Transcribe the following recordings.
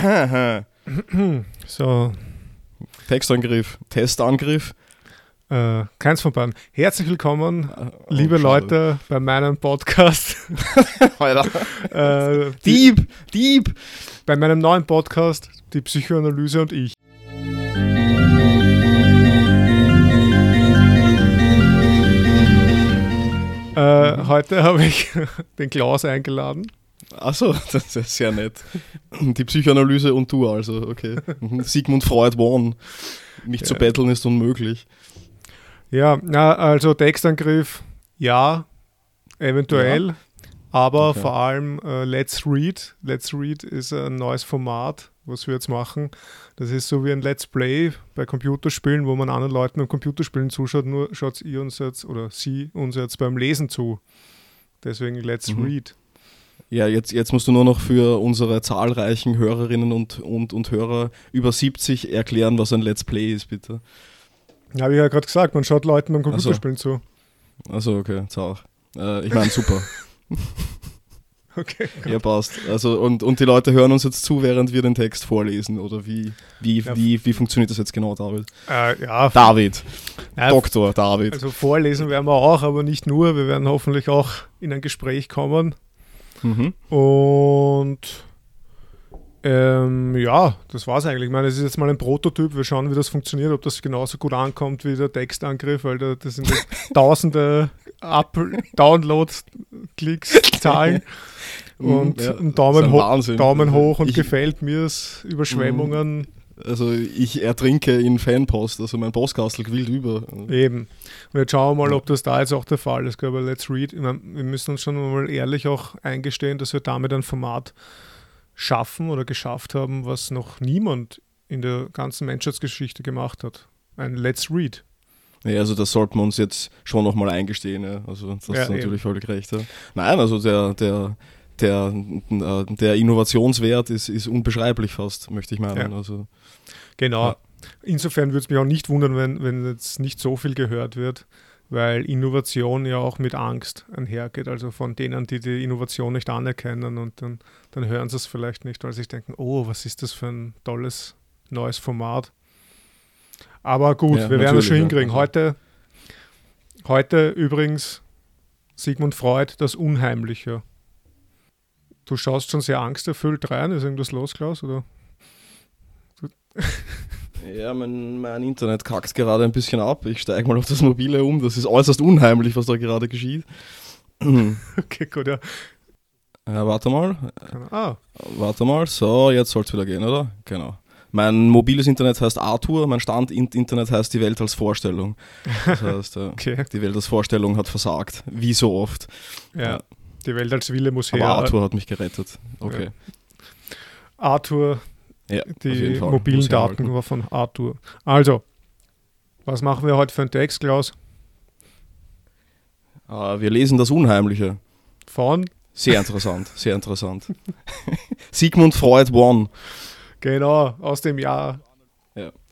So, Textangriff, Testangriff. äh, keins von beiden. Herzlich willkommen, Oh, liebe schade. Leute, bei meinem Podcast. Äh, die, Dieb, Dieb. bei meinem neuen Podcast, die Psychoanalyse und ich. Äh, heute habe ich den Klaus eingeladen. Achso, das ist sehr nett. Die Psychoanalyse und du also, okay. Mhm. Sigmund Freud won. Mich zu Ja. betteln ist unmöglich. Ja, na, also Textangriff, ja, eventuell, aber Okay. vor allem äh, Let's Read. Let's Read ist ein neues Format, was wir jetzt machen. Das ist so wie ein Let's Play bei Computerspielen, wo man anderen Leuten beim Computerspielen zuschaut, nur schaut ihr uns jetzt oder sie uns jetzt beim Lesen zu. Deswegen Let's Mhm. Read. Ja, jetzt, jetzt musst du nur noch für unsere zahlreichen Hörerinnen und, und, und Hörer über 70 erklären, was ein Let's Play ist, bitte. Habe ich ja gerade gesagt, man schaut Leuten beim Ach so. Computerspielen zu. Also okay, zart. Äh, ich meine, super. Okay. ja, passt. Also, und, und die Leute hören uns jetzt zu, während wir den Text vorlesen, oder wie, wie, Ja. wie, wie funktioniert das jetzt genau, David? Äh, ja, David, ja, Doktor David. also vorlesen werden wir auch, aber nicht nur. Wir werden hoffentlich auch in ein Gespräch kommen. Mhm. Und ähm, ja, das war's eigentlich. Ich meine, es ist jetzt mal ein Prototyp. Wir schauen, wie das funktioniert, ob das genauso gut ankommt wie der Textangriff, weil da, das sind tausende Up Downloads, Klicks, Zahlen und Mhm, Ja, ein das Daumen, hoch, Wahnsinn. Daumen hoch und Ich- gefällt mir's, Überschwemmungen, Also ich ertrinke in Fanpost, also mein Postkastel quillt über. eben. Und jetzt schauen wir mal, ob das da jetzt auch der Fall ist. Aber Let's Read, wir müssen uns schon mal ehrlich auch eingestehen, dass wir damit ein Format schaffen oder geschafft haben, was noch niemand in der ganzen Menschheitsgeschichte gemacht hat. Ein Let's Read. Ja, also das sollten wir uns jetzt schon nochmal eingestehen. Ja. Also das Ja, ist natürlich völlig recht. Ja. Nein, also der, der, der, äh, der Innovationswert ist, ist unbeschreiblich fast, möchte ich meinen. Ja. Also, Genau. Ja. Insofern würde es mich auch nicht wundern, wenn, wenn jetzt nicht so viel gehört wird, weil Innovation ja auch mit Angst einhergeht. Also von denen, die die Innovation nicht anerkennen und dann, dann hören sie es vielleicht nicht, weil sie sich denken, oh, was ist das für ein tolles neues Format. Aber gut, Ja, wir werden es schon hinkriegen. Heute, heute übrigens Sigmund Freud, das Unheimliche. Du schaust schon sehr angsterfüllt rein. Ist irgendwas los, Klaus? Oder? ja, mein, mein Internet kackt gerade ein bisschen ab. Ich steige mal auf das Mobile um. Das ist äußerst unheimlich, was da gerade geschieht. Okay, gut, ja. Ja, warte mal. Ah, Warte mal. So, jetzt soll es wieder gehen, oder? Genau. Mein mobiles Internet heißt Arthur, mein Stand-Internet heißt die Welt als Vorstellung. Das heißt, äh, okay. die Welt als Vorstellung hat versagt. Wie so oft. Ja. Ja. Die Welt als Wille muss Aber her. Arthur hat mich gerettet. Okay. Arthur, Ja, die mobilen Daten war von Arthur. Also, was machen wir heute für einen Text, Klaus? Äh, wir lesen das Unheimliche. Von, Sehr interessant, sehr interessant. Sigmund Freud One genau, aus dem Jahr.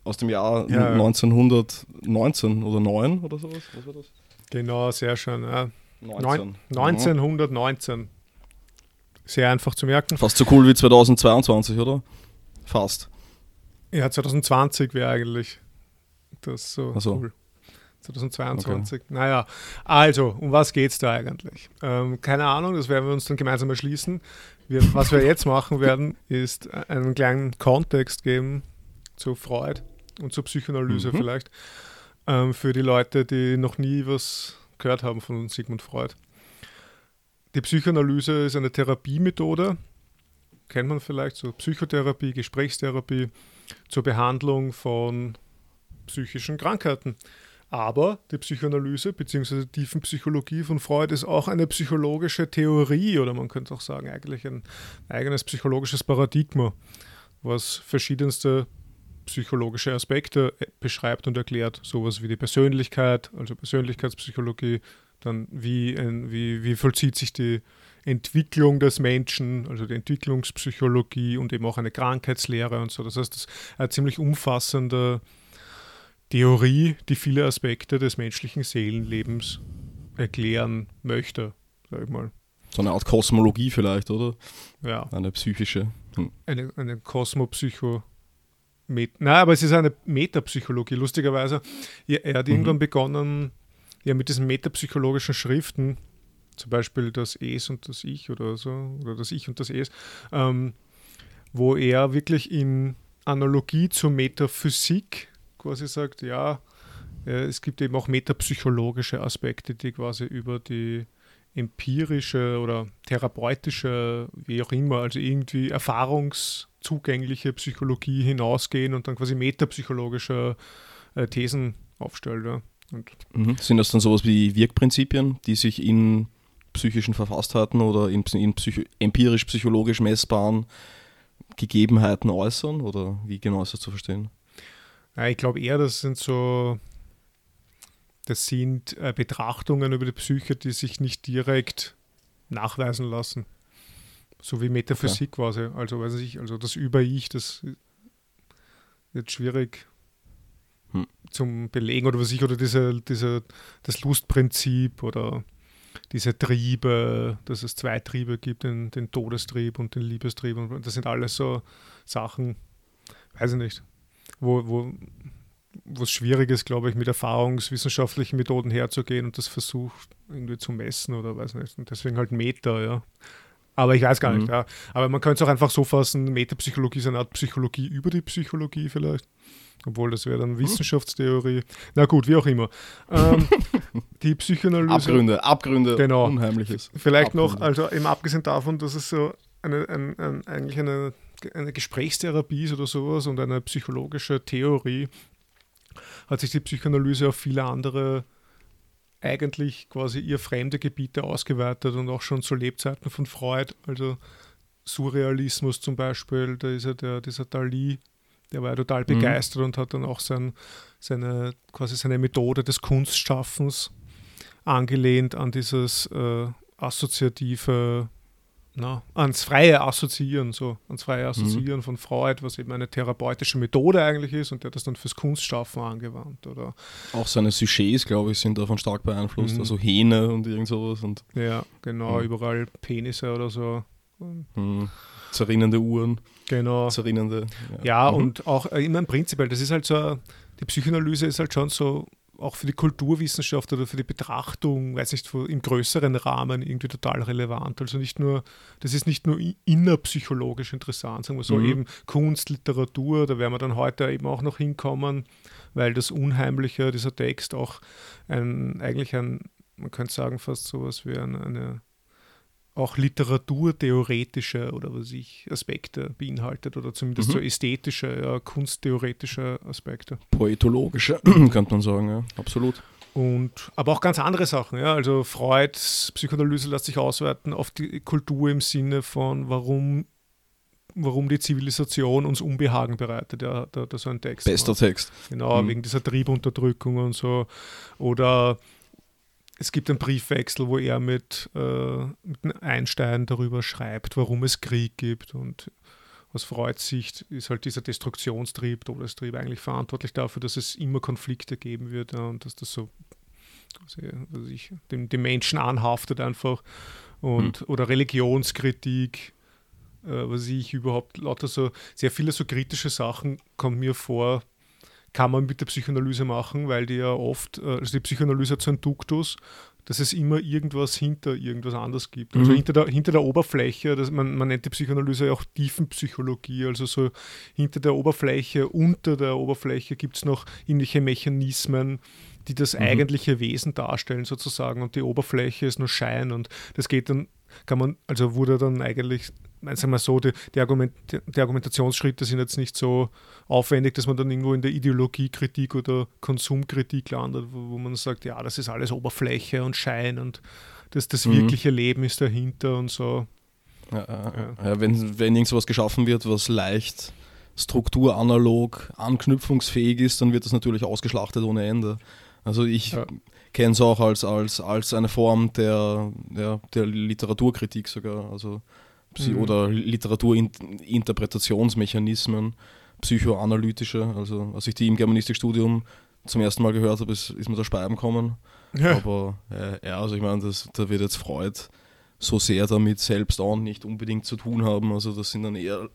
aus dem Jahr Ja. 1919 oder 9 oder sowas. Was war das? Genau, sehr schön. Ja. 19. 1919. Sehr einfach zu merken. Fast so cool wie 2022, oder? Fast. Ja, 2020 wäre eigentlich das so so. cool. 2022. Naja, also, um was geht es da eigentlich? Ähm, keine Ahnung, das werden wir uns dann gemeinsam erschließen. Wir, was wir jetzt machen werden, ist einen kleinen Kontext geben zu Freud und zur Psychoanalyse Mhm. vielleicht. Ähm, für die Leute, die noch nie was gehört haben von Sigmund Freud. Die Psychoanalyse ist eine Therapiemethode, kennt man vielleicht, so Psychotherapie, Gesprächstherapie zur Behandlung von psychischen Krankheiten. Aber die Psychoanalyse bzw. Tiefenpsychologie von Freud ist auch eine psychologische Theorie oder man könnte auch sagen eigentlich ein eigenes psychologisches Paradigma, was verschiedenste psychologische Aspekte äh, beschreibt und erklärt. Sowas wie die Persönlichkeit, also Persönlichkeitspsychologie, dann wie, wie, wie vollzieht sich die Entwicklung des Menschen, also die Entwicklungspsychologie und eben auch eine Krankheitslehre und so. Das heißt, das ist eine ziemlich umfassende Theorie, die viele Aspekte des menschlichen Seelenlebens erklären möchte, sag ich mal. So eine Art Kosmologie vielleicht, oder? Ja. Eine psychische. Hm. Eine, eine Kosmopsycho. Met Nein, aber es ist eine Metapsychologie, lustigerweise. Ja, er hat Mhm. irgendwann begonnen, ja, mit diesen metapsychologischen Schriften, zum Beispiel das Es und das Ich oder so, oder das Ich und das Es, ähm, wo er wirklich in Analogie zur Metaphysik quasi sagt, ja, äh, es gibt eben auch metapsychologische Aspekte, die quasi über die empirische oder therapeutische, wie auch immer, also irgendwie erfahrungszugängliche Psychologie hinausgehen und dann quasi metapsychologische äh, Thesen aufstellt. Ja. Und Mhm. Sind das dann sowas wie Wirkprinzipien, die sich in psychischen Verfasstheiten oder in, in psycho empirisch-psychologisch messbaren Gegebenheiten äußern? Oder wie genau ist das zu verstehen? ja, ich glaube eher, das sind so, das sind äh, Betrachtungen über die Psyche, die sich nicht direkt nachweisen lassen. So wie Metaphysik quasi. Also weiß ich, also das Über-Ich, das wird schwierig Hm. zum Belegen oder was ich, oder diese, diese, das Lustprinzip oder diese Triebe, dass es zwei Triebe gibt, den, den Todestrieb und den Liebestrieb. Und das sind alles so Sachen, weiß ich nicht, wo, wo wo es schwierig ist, glaube ich, mit erfahrungswissenschaftlichen Methoden herzugehen und das versucht irgendwie zu messen oder weiß nicht. Und deswegen halt Meta, ja. Aber ich weiß gar Mhm. nicht, ja. Aber man könnte es auch einfach so fassen, Metapsychologie ist eine Art Psychologie über die Psychologie vielleicht. Obwohl, das wäre dann Wissenschaftstheorie. Na gut, wie auch immer. Ähm, die Psychoanalyse. Abgründe, Abgründe, Genau. Unheimliches. Vielleicht noch, Abgründe. also eben abgesehen davon, dass es so eine, ein, ein, eigentlich eine, eine Gesprächstherapie ist oder sowas und eine psychologische Theorie, hat sich die Psychoanalyse auf viele andere eigentlich quasi ihr fremde Gebiete ausgeweitet und auch schon zu Lebzeiten von Freud, also Surrealismus zum Beispiel, da ist ja der, dieser Dali, der war ja total Mhm. begeistert und hat dann auch sein, seine, quasi seine Methode des Kunstschaffens angelehnt an dieses äh, assoziative, na, ans freie Assoziieren, so ans freie Assoziieren von Freud, was eben eine therapeutische Methode eigentlich ist und der hat das dann fürs Kunstschaffen angewandt. Oder Auch seine Sujets, glaube ich, sind davon stark beeinflusst. Mhm. Also Hähne und irgend sowas und ja, genau, Mhm. überall Penisse oder so. hm, zerrinnende Uhren, Genau. zerrinnende. Ja, Mhm. und auch äh, immer prinzipiell, das ist halt so, die Psychoanalyse ist halt schon so, auch für die Kulturwissenschaft oder für die Betrachtung, weiß nicht, im größeren Rahmen irgendwie total relevant. Also nicht nur, das ist nicht nur innerpsychologisch interessant, sagen wir so, Mhm. eben Kunst, Literatur, da werden wir dann heute eben auch noch hinkommen, weil das Unheimliche, dieser Text auch ein, eigentlich ein, man könnte sagen, fast sowas wie eine, eine auch literaturtheoretische oder was ich Aspekte beinhaltet oder zumindest Mhm. so ästhetische, ja, kunsttheoretische Aspekte. Poetologische, könnte man sagen, ja, absolut. Und aber auch ganz andere Sachen, ja. Also Freuds Psychoanalyse lässt sich ausweiten auf die Kultur im Sinne von warum, warum die Zivilisation uns Unbehagen bereitet. Ja, da, da so ein Text. Bester Text. Genau, Mhm. wegen dieser Triebunterdrückung und so. Oder es gibt einen Briefwechsel, wo er mit, äh, mit Einstein darüber schreibt, warum es Krieg gibt. Und aus Freuds Sicht ist halt dieser Destruktionstrieb, Todestrieb eigentlich verantwortlich dafür, dass es immer Konflikte geben wird ja, und dass das so weiß ich, dem, dem Menschen anhaftet einfach. Und, Oder Religionskritik, äh, was ich überhaupt lauter so, sehr viele so kritische Sachen kommen mir vor, kann man mit der Psychoanalyse machen, weil die ja oft, äh, also die Psychoanalyse hat so einen Duktus, dass es immer irgendwas hinter irgendwas anderes gibt. Also Mhm. hinter, der, hinter der Oberfläche, das, man, man nennt die Psychoanalyse ja auch Tiefenpsychologie, also so hinter der Oberfläche, unter der Oberfläche gibt es noch irgendwelche Mechanismen, die das Mhm. eigentliche Wesen darstellen sozusagen und die Oberfläche ist nur Schein und das geht dann, kann man, also wurde dann eigentlich, sagen wir mal so, die, die, Argument, die Argumentationsschritte sind jetzt nicht so aufwendig, dass man dann irgendwo in der Ideologiekritik oder Konsumkritik landet, wo, wo man sagt, ja, das ist alles Oberfläche und Schein und das, das Mhm. wirkliche Leben ist dahinter und so. Ja, ja. Ja, wenn, wenn irgend sowas geschaffen wird, was leicht strukturanalog anknüpfungsfähig ist, dann wird das natürlich ausgeschlachtet ohne Ende. Also ich Ja. Kenne es auch als, als, als eine Form der, der, der Literaturkritik sogar, also Mhm. oder Literaturinterpretationsmechanismen, psychoanalytische. Also als ich die im Germanistikstudium zum ersten Mal gehört habe, ist, ist mir der Speiben gekommen. Aber äh, ja, also ich meine, das, da wird jetzt Freud so sehr damit selbst auch nicht unbedingt zu tun haben. Also das sind dann eher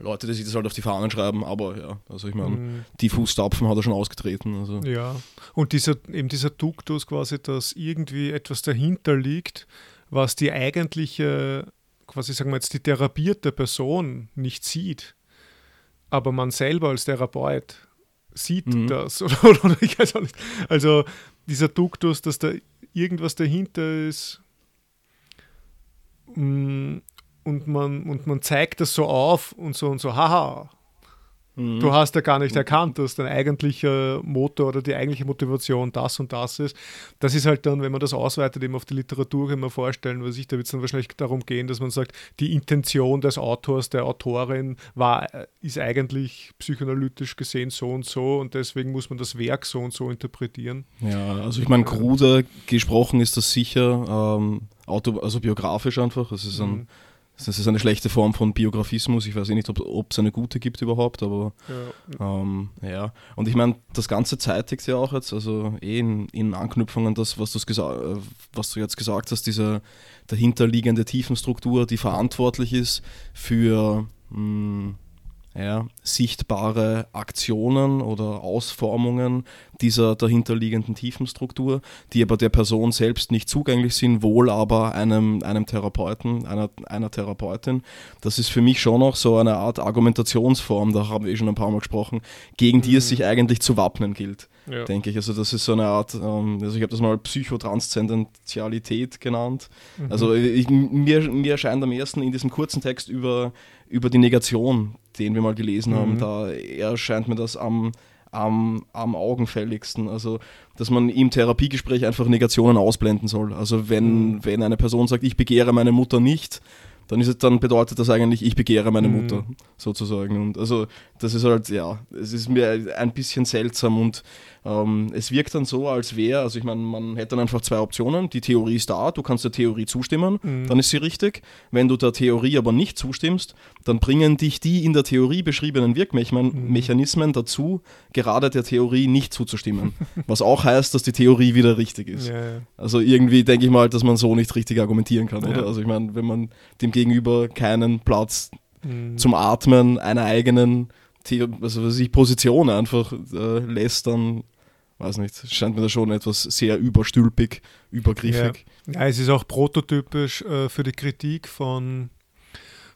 Leute, die sich das halt auf die Fahnen schreiben, aber ja, also ich meine, mhm. die Fußstapfen hat er schon ausgetreten. Also. Ja, und dieser, eben dieser Duktus quasi, dass irgendwie etwas dahinter liegt, was die eigentliche, quasi sagen wir jetzt, die therapierte Person nicht sieht, aber man selber als Therapeut sieht mhm. das oder, oder, ich weiß auch nicht. Also dieser Duktus, dass da irgendwas dahinter ist, mm, und man, und man zeigt das so auf und so und so, haha, mhm. du hast ja gar nicht erkannt, dass dein eigentlicher Motor oder die eigentliche Motivation das und das ist. Das ist halt dann, wenn man das ausweitet, eben auf die Literatur, kann man vorstellen, was ich, da wird es dann wahrscheinlich darum gehen, dass man sagt, die Intention des Autors, der Autorin war, ist eigentlich psychoanalytisch gesehen so und so und deswegen muss man das Werk so und so interpretieren. Ja, also ich meine, kruder gesprochen ist das sicher, ähm, auto, also biografisch einfach. Es ist ein mhm das ist eine schlechte Form von Biografismus. Ich weiß eh nicht, ob es eine gute gibt überhaupt, aber ja. Ähm, ja. Und ich meine, das Ganze zeitigt ja auch jetzt, also eh in, in Anknüpfung an das, was, äh, was du jetzt gesagt hast, diese dahinterliegende Tiefenstruktur, die verantwortlich ist für mh, hm, ja, sichtbare Aktionen oder Ausformungen dieser dahinterliegenden Tiefenstruktur, die aber der Person selbst nicht zugänglich sind, wohl aber einem, einem Therapeuten, einer, einer Therapeutin. Das ist für mich schon noch so eine Art Argumentationsform, da haben wir eh schon ein paar Mal gesprochen, gegen die mhm. es sich eigentlich zu wappnen gilt. Ja. denke ich. Also das ist so eine Art, ähm, also ich habe das mal Psychotranszendenzialität genannt. Mhm. Also ich, mir, mir erscheint am ersten in diesem kurzen Text über, über die Negation den wir mal gelesen haben, mhm. da erscheint mir das am, am, am augenfälligsten. Also, dass man im Therapiegespräch einfach Negationen ausblenden soll. Also, wenn, mhm. wenn eine Person sagt, ich begehre meine Mutter nicht, dann, ist es, dann bedeutet das eigentlich, ich begehre meine mhm. Mutter, sozusagen. Und also, das ist halt, ja, es ist mir ein bisschen seltsam und ähm, es wirkt dann so, als wäre, also ich meine, man hätte dann einfach zwei Optionen. Die Theorie ist da, du kannst der Theorie zustimmen, mhm. dann ist sie richtig. Wenn du der Theorie aber nicht zustimmst, dann bringen dich die in der Theorie beschriebenen Wirkmechanismen mhm. dazu, gerade der Theorie nicht zuzustimmen. Was auch heißt, dass die Theorie wieder richtig ist. Ja, ja. Also irgendwie denke ich mal, dass man so nicht richtig argumentieren kann, ja. oder? Also ich meine, wenn man dem Gegenüber keinen Platz mhm. zum Atmen einer eigenen also was ich, Position einfach äh, lässt, dann weiß nicht, scheint mir da schon etwas sehr überstülpig, übergriffig. Ja, ja es ist auch prototypisch äh, für die Kritik von,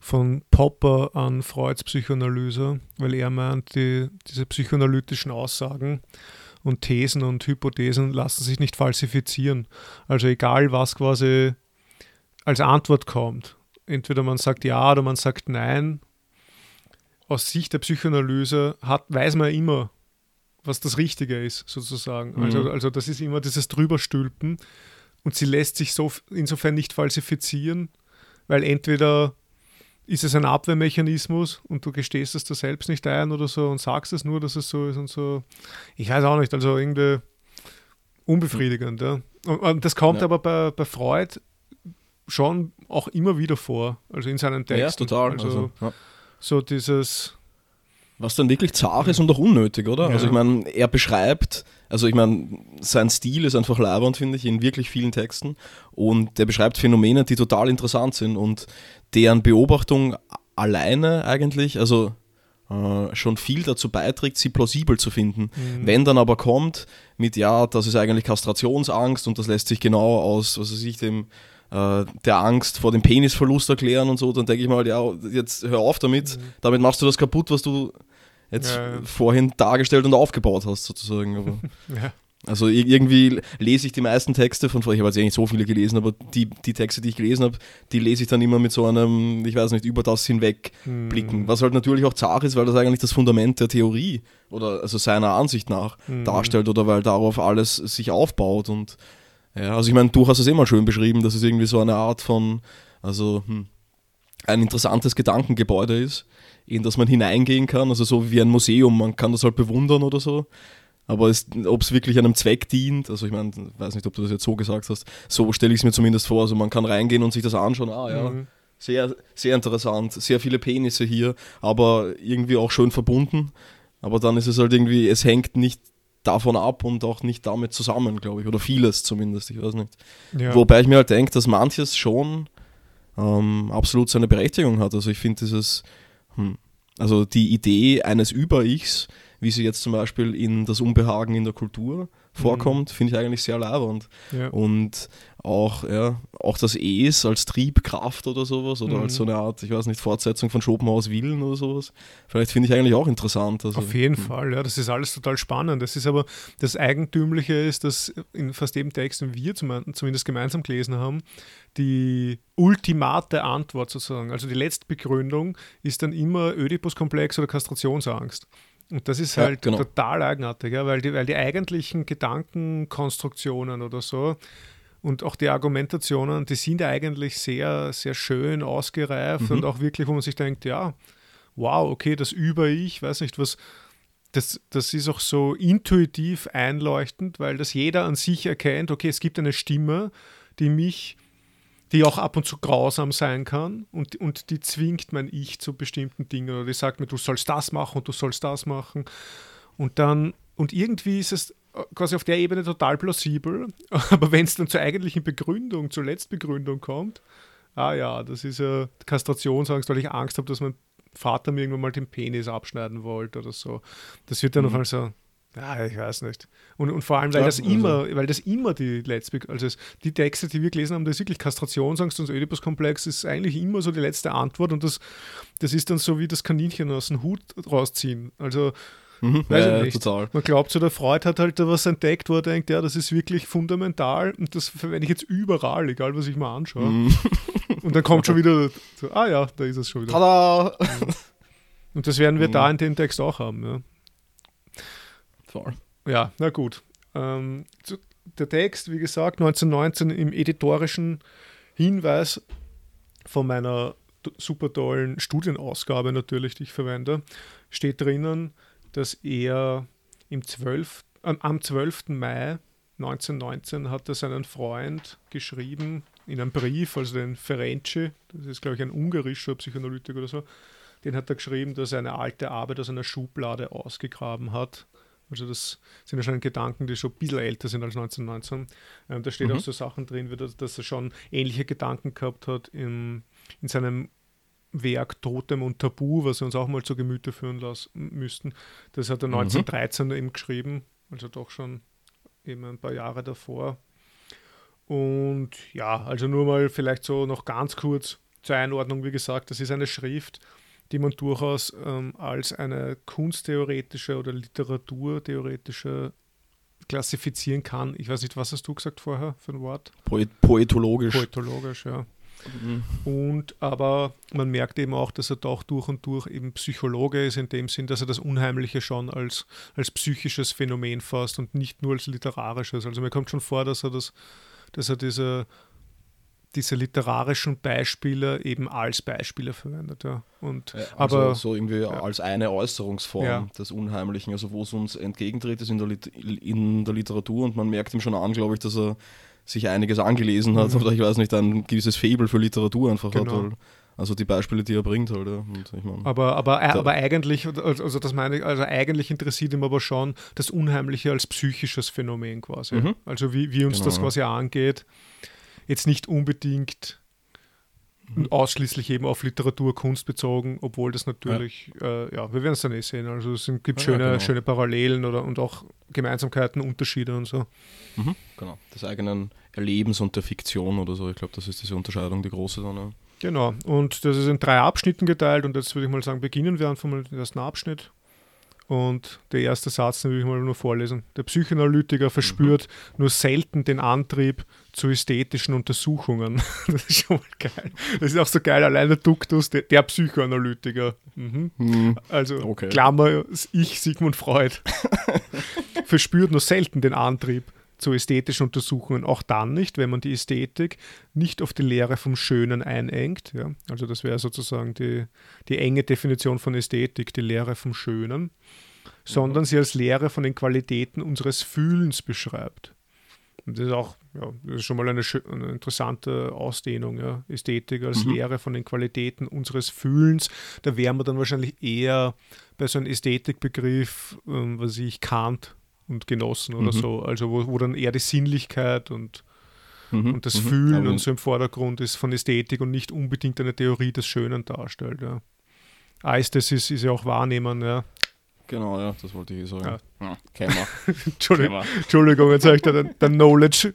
von Popper an Freuds Psychoanalyse, weil er meint, die, diese psychoanalytischen Aussagen und Thesen und Hypothesen lassen sich nicht falsifizieren. Also egal, was quasi als Antwort kommt. Entweder man sagt ja oder man sagt nein. Aus Sicht der Psychoanalyse hat, weiß man immer, was das Richtige ist, sozusagen. Mhm. Also, also das ist immer dieses Drüberstülpen und sie lässt sich so insofern nicht falsifizieren, weil entweder ist es ein Abwehrmechanismus und du gestehst es dir selbst nicht ein oder so und sagst es nur, dass es so ist und so. Ich weiß auch nicht, also irgendwie unbefriedigend. Ja. Und, und das kommt ja. aber bei, bei Freud schon auch immer wieder vor, also in seinen Texten. Ja, total. Also, also ja. So dieses was dann wirklich zart ist und auch unnötig, oder? Ja. Also ich meine, er beschreibt, also ich meine, sein Stil ist einfach leibend, finde ich, in wirklich vielen Texten. Und der beschreibt Phänomene, die total interessant sind und deren Beobachtung alleine eigentlich, also äh, schon viel dazu beiträgt, sie plausibel zu finden. Mhm. Wenn dann aber kommt mit, ja, das ist eigentlich Kastrationsangst und das lässt sich genau aus, was weiß ich, dem äh, der Angst vor dem Penisverlust erklären und so, dann denke ich mal, ja, jetzt hör auf damit, mhm. damit machst du das kaputt, was du jetzt ja, ja. vorhin dargestellt und aufgebaut hast, sozusagen. Aber, ja. Also irgendwie lese ich die meisten Texte von, ich habe jetzt eigentlich so viele gelesen, aber die, die Texte, die ich gelesen habe, die lese ich dann immer mit so einem, ich weiß nicht, über das hinweg blicken. Mhm. Was halt natürlich auch zart ist, weil das eigentlich das Fundament der Theorie oder also seiner Ansicht nach mhm. darstellt oder weil darauf alles sich aufbaut. Und ja, also ich meine, du hast es immer schön beschrieben, dass es irgendwie so eine Art von, also hm, ein interessantes Gedankengebäude ist in das man hineingehen kann, also so wie ein Museum, man kann das halt bewundern oder so. Aber ob es wirklich einem Zweck dient, also ich meine, weiß nicht, ob du das jetzt so gesagt hast, so stelle ich es mir zumindest vor. Also man kann reingehen und sich das anschauen, ah ja, mhm. sehr, sehr interessant, sehr viele Penisse hier, aber irgendwie auch schön verbunden. Aber dann ist es halt irgendwie, es hängt nicht davon ab und auch nicht damit zusammen, glaube ich, oder vieles zumindest, ich weiß nicht. Ja. Wobei ich mir halt denke, dass manches schon ähm, absolut seine Berechtigung hat. Also ich finde dieses, hm, also die Idee eines Über-Ichs, wie sie jetzt zum Beispiel in das Unbehagen in der Kultur vorkommt, mhm. finde ich eigentlich sehr labernd. Ja. Und auch, ja, auch das Es als Triebkraft oder sowas oder mhm. als so eine Art, ich weiß nicht, Fortsetzung von Schopenhauers Willen oder sowas. Vielleicht finde ich eigentlich auch interessant. Also, Auf jeden mh. Fall, ja, das ist alles total spannend. Das ist aber, das Eigentümliche ist, dass in fast jedem Text, den wir zumindest gemeinsam gelesen haben, die ultimate Antwort sozusagen, also die letzte Begründung ist dann immer Ödipus-Komplex oder Kastrationsangst. Und das ist halt ja, genau. total eigenartig, ja, weil, die, weil die eigentlichen Gedankenkonstruktionen oder so und auch die Argumentationen, die sind eigentlich sehr, sehr schön ausgereift mhm. und auch wirklich, wo man sich denkt, ja, wow, okay, das über ich, weiß nicht, was, das, das ist auch so intuitiv einleuchtend, weil das jeder an sich erkennt, okay, es gibt eine Stimme, die mich die auch ab und zu grausam sein kann und, und die zwingt mein Ich zu bestimmten Dingen oder die sagt mir, du sollst das machen und du sollst das machen. Und dann, und irgendwie ist es quasi auf der Ebene total plausibel, aber wenn es dann zur eigentlichen Begründung, zur Letztbegründung kommt, ah ja, das ist ja Kastrationsangst, weil ich Angst habe, dass mein Vater mir irgendwann mal den Penis abschneiden wollte oder so. Das wird dann mhm. auf einmal so, ja, ich weiß nicht. Und, und vor allem, weil ja, das also immer, weil das immer die letzte, also die Texte, die wir gelesen haben, das ist wirklich Kastrationsangst und Oedipus-Komplex ist eigentlich immer so die letzte Antwort und das, das ist dann so wie das Kaninchen aus dem Hut rausziehen. Also, mhm, weiß ja, ich nicht. Total. Man glaubt so, der Freud hat halt da was entdeckt, wo er denkt, ja, das ist wirklich fundamental und das verwende ich jetzt überall, egal was ich mal anschaue. Mhm. Und dann kommt schon wieder, so, ah ja, da ist es schon wieder. Tada! Und das werden wir mhm. da in dem Text auch haben, ja. Voll. Ja, na gut. Ähm, der Text, wie gesagt, 1919 im editorischen Hinweis von meiner super tollen Studienausgabe natürlich, die ich verwende, steht drinnen, dass er im 12, äh, am 12. Mai 1919 hat er seinen Freund geschrieben in einem Brief, also den Ferenczi, das ist glaube ich ein ungarischer Psychoanalytiker oder so, den hat er geschrieben, dass er eine alte Arbeit aus einer Schublade ausgegraben hat also das sind ja schon Gedanken, die schon ein bisschen älter sind als 1919. Ähm, da steht mhm. auch so Sachen drin, wie das, dass er schon ähnliche Gedanken gehabt hat in, in seinem Werk Totem und Tabu, was wir uns auch mal zu Gemüte führen lassen müssten. Das hat er 1913 mhm. eben geschrieben, also doch schon eben ein paar Jahre davor. Und ja, also nur mal vielleicht so noch ganz kurz zur Einordnung, wie gesagt, das ist eine Schrift, die man durchaus ähm, als eine kunsttheoretische oder literaturtheoretische klassifizieren kann. Ich weiß nicht, was hast du gesagt vorher für ein Wort? Poet poetologisch. Poetologisch, ja. Mhm. Und aber man merkt eben auch, dass er doch durch und durch eben Psychologe ist, in dem Sinn, dass er das Unheimliche schon als, als psychisches Phänomen fasst und nicht nur als literarisches. Also mir kommt schon vor, dass er das, dass er diese diese literarischen Beispiele eben als Beispiele verwendet. Ja. Und, ja, also aber, so irgendwie ja. als eine Äußerungsform ja. des Unheimlichen, also wo es uns entgegentritt, ist in der, in der Literatur und man merkt ihm schon an, glaube ich, dass er sich einiges angelesen hat mhm. oder ich weiß nicht, ein gewisses Faible für Literatur einfach genau. hat. Weil, also die Beispiele, die er bringt halt, ja. Ich mein, aber, aber, äh, aber eigentlich, also das meine ich, also eigentlich interessiert ihm aber schon das Unheimliche als psychisches Phänomen quasi. Mhm. Also wie, wie uns genau. das quasi angeht jetzt nicht unbedingt mhm. ausschließlich eben auf Literatur, Kunst bezogen, obwohl das natürlich, ja, äh, ja wir werden es dann eh sehen. Also es gibt ja, schöne, genau. schöne Parallelen oder, und auch Gemeinsamkeiten, Unterschiede und so. Mhm, genau, des eigenen Erlebens und der Fiktion oder so. Ich glaube, das ist diese Unterscheidung, die große dann. Ja. Genau, und das ist in drei Abschnitten geteilt und jetzt würde ich mal sagen, beginnen wir einfach mal den ersten Abschnitt. Und der erste Satz, den will ich mal nur vorlesen. Der Psychoanalytiker verspürt mhm. nur selten den Antrieb zu ästhetischen Untersuchungen. Das ist schon mal geil. Das ist auch so geil, allein der Duktus, der, der Psychoanalytiker. Mhm. Mhm. Also, okay. Klammer, ich, Sigmund Freud, verspürt nur selten den Antrieb zu ästhetischen Untersuchungen, auch dann nicht, wenn man die Ästhetik nicht auf die Lehre vom Schönen einengt. Ja? Also das wäre sozusagen die, die enge Definition von Ästhetik, die Lehre vom Schönen, sondern sie als Lehre von den Qualitäten unseres Fühlens beschreibt. Und das ist auch ja, das ist schon mal eine, eine interessante Ausdehnung. Ja? Ästhetik als mhm. Lehre von den Qualitäten unseres Fühlens. Da wären wir dann wahrscheinlich eher bei so einem Ästhetikbegriff, ähm, was ich Kant und Genossen oder mhm. so. Also wo, wo dann eher die Sinnlichkeit und Mhm, und das mhm. Fühlen Aber- und so im Vordergrund ist von Ästhetik und nicht unbedingt eine Theorie des Schönen darstellt. Ja. Eistes ist ja auch Wahrnehmen, ja. Genau, ja, das wollte ich sagen. Ja. Ja. Entschuldigung. Entschuldigung, jetzt habe ich da den, den Knowledge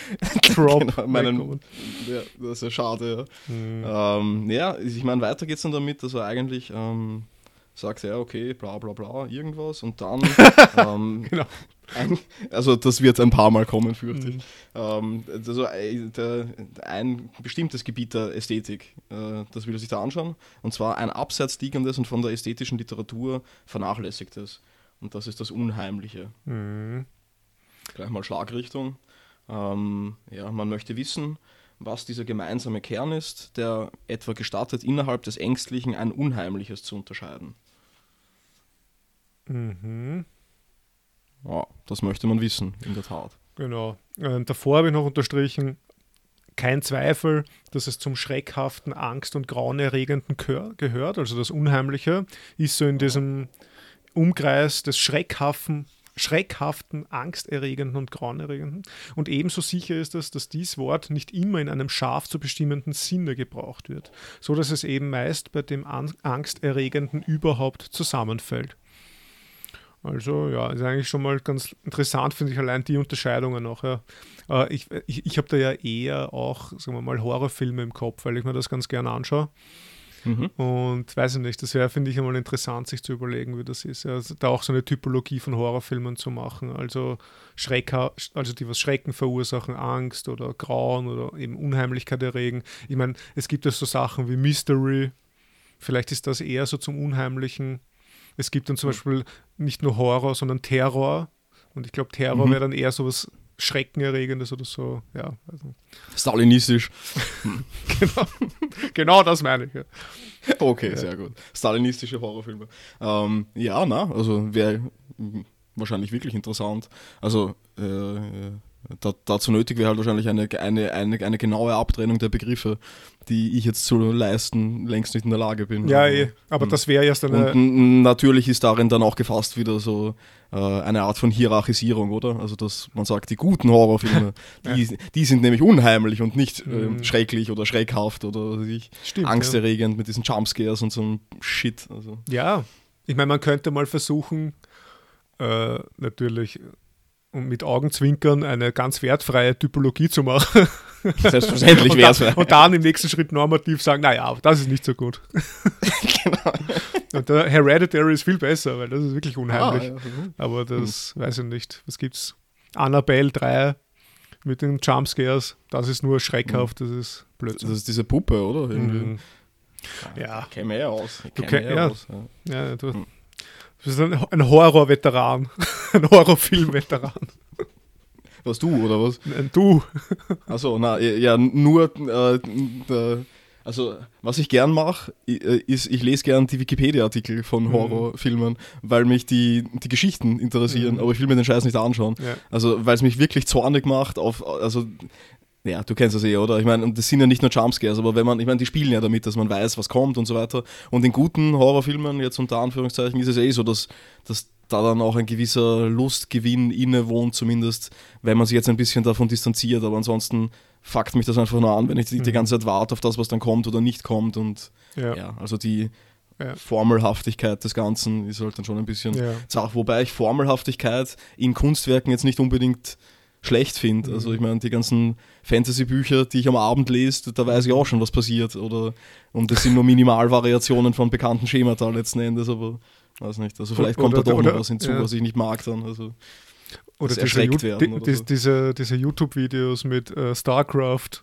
Drop. Genau, meinen, ja, das ist ja schade. Mhm. Ja, ähm, ja ich meine, weiter geht es dann damit, dass er eigentlich ähm, sagt, ja, okay, bla bla bla, irgendwas und dann, ähm, Genau. ein, also das wird ein paar Mal kommen, fürchte ich. Mhm. Ähm, also äh, der, ein bestimmtes Gebiet der Ästhetik, äh, das will er sich da anschauen, und zwar ein abseits liegendes und von der ästhetischen Literatur vernachlässigtes. Und das ist das Unheimliche. Mhm. Gleich mal Schlagrichtung. Ähm, ja, man möchte wissen, was dieser gemeinsame Kern ist, der etwa gestattet, innerhalb des Ängstlichen ein Unheimliches zu unterscheiden. Mhm. Ja, das möchte man wissen, in der Tat. Genau. Äh, davor habe ich noch unterstrichen, kein Zweifel, dass es zum schreckhaften, angst- und grauenerregenden Gehör- gehört. Also das Unheimliche ist so in diesem Umkreis des schreckhaften, schreckhaften, angsterregenden und grauenerregenden. Und ebenso sicher ist es, dass dies Wort nicht immer in einem scharf zu bestimmenden Sinne gebraucht wird, so dass es eben meist bei dem An angsterregenden überhaupt zusammenfällt. Also ja, ist eigentlich schon mal ganz interessant, finde ich allein die Unterscheidungen noch. Ja. Äh, ich ich, ich habe da ja eher auch, sagen wir mal, Horrorfilme im Kopf, weil ich mir das ganz gerne anschaue. Mhm. Und weiß ich nicht, das wäre, finde ich, einmal interessant, sich zu überlegen, wie das ist. Also da auch so eine Typologie von Horrorfilmen zu machen. Also, Schrecker, also die was Schrecken verursachen, Angst oder Grauen oder eben Unheimlichkeit erregen. Ich meine, es gibt ja so Sachen wie Mystery. Vielleicht ist das eher so zum Unheimlichen. Es gibt dann zum Beispiel nicht nur Horror, sondern Terror. Und ich glaube, Terror Mhm. wäre dann eher so was Schreckenerregendes oder so. Ja, also, Stalinistisch. genau, genau das meine ich. Ja. Okay, Ja. sehr gut. Stalinistische Horrorfilme. Ähm, ja, na, also wäre wahrscheinlich wirklich interessant. Also äh, da, dazu nötig wäre halt wahrscheinlich eine, eine, eine, eine genaue Abtrennung der Begriffe, die ich jetzt zu leisten längst nicht in der Lage bin. Ja, Aber- eh. aber Mhm. das wäre erst eine. Und natürlich ist darin dann auch gefasst wieder so äh, eine Art von Hierarchisierung, oder? Also, dass man sagt, die guten Horrorfilme, die, die sind nämlich unheimlich und nicht Mhm. schrecklich oder schreckhaft oder ich, Stimmt, angsterregend mit diesen Jumpscares und so einem Shit. Also. Ja, ich meine, man könnte mal versuchen, äh, natürlich mit Augenzwinkern eine ganz wertfreie Typologie zu machen. Selbstverständlich und, wäre es. dann, und dann im nächsten Schritt normativ sagen, naja, das ist nicht so gut. genau. Und der Hereditary ist viel besser, weil das ist wirklich Ah, unheimlich. ja. mhm. Aber das weiß ich nicht. Was gibt's? Annabelle 3 mit den Jumpscares, das ist nur schreckhaft, das ist Das Blödsinn. ist diese Puppe, oder? Mhm. Ja. Käme eher aus. Du Käme eher ja. aus. Ja. Ja, du, Hm. Du bist ein, Horror-Veteran. ein Horrorfilm-Veteran. Was du, oder was? Ein Du. Achso, na, ja, nur, äh, äh, also, was ich gern mache, ist, ich lese gern die Wikipedia-Artikel von Mhm. Horrorfilmen, weil mich die, die Geschichten interessieren, Mhm. aber ich will mir den Scheiß nicht anschauen. Ja. Also, weil es mich wirklich zornig macht auf, also, ja, du kennst das eh, oder? Ich meine, und das sind ja nicht nur Jumpscares, aber wenn man, ich meine, die spielen ja damit, dass man weiß, was kommt und so weiter. Und in guten Horrorfilmen, jetzt unter Anführungszeichen, ist es eh so, dass, dass da dann auch ein gewisser Lustgewinn innewohnt, zumindest, wenn man sich jetzt ein bisschen davon distanziert. Aber ansonsten fuckt mich das einfach nur an, wenn ich die, die Mhm. ganze Zeit warte auf das, was dann kommt oder nicht kommt. Und Ja. ja, also die Ja. Formelhaftigkeit des Ganzen ist halt dann schon ein bisschen Ja. Sache, wobei ich Formelhaftigkeit in Kunstwerken jetzt nicht unbedingt schlecht finde. Mhm. Also ich meine, die ganzen Fantasy-Bücher, die ich am Abend lese, da weiß ich auch schon, was passiert. Oder, und das sind nur Minimalvariationen von bekannten Schemata letzten Endes, aber weiß nicht. Also vielleicht kommt Oder- da doch oder- noch was hinzu, ja. was ich nicht mag dann. Also Oder diese, werden oder die, so. diese, diese YouTube-Videos mit äh, StarCraft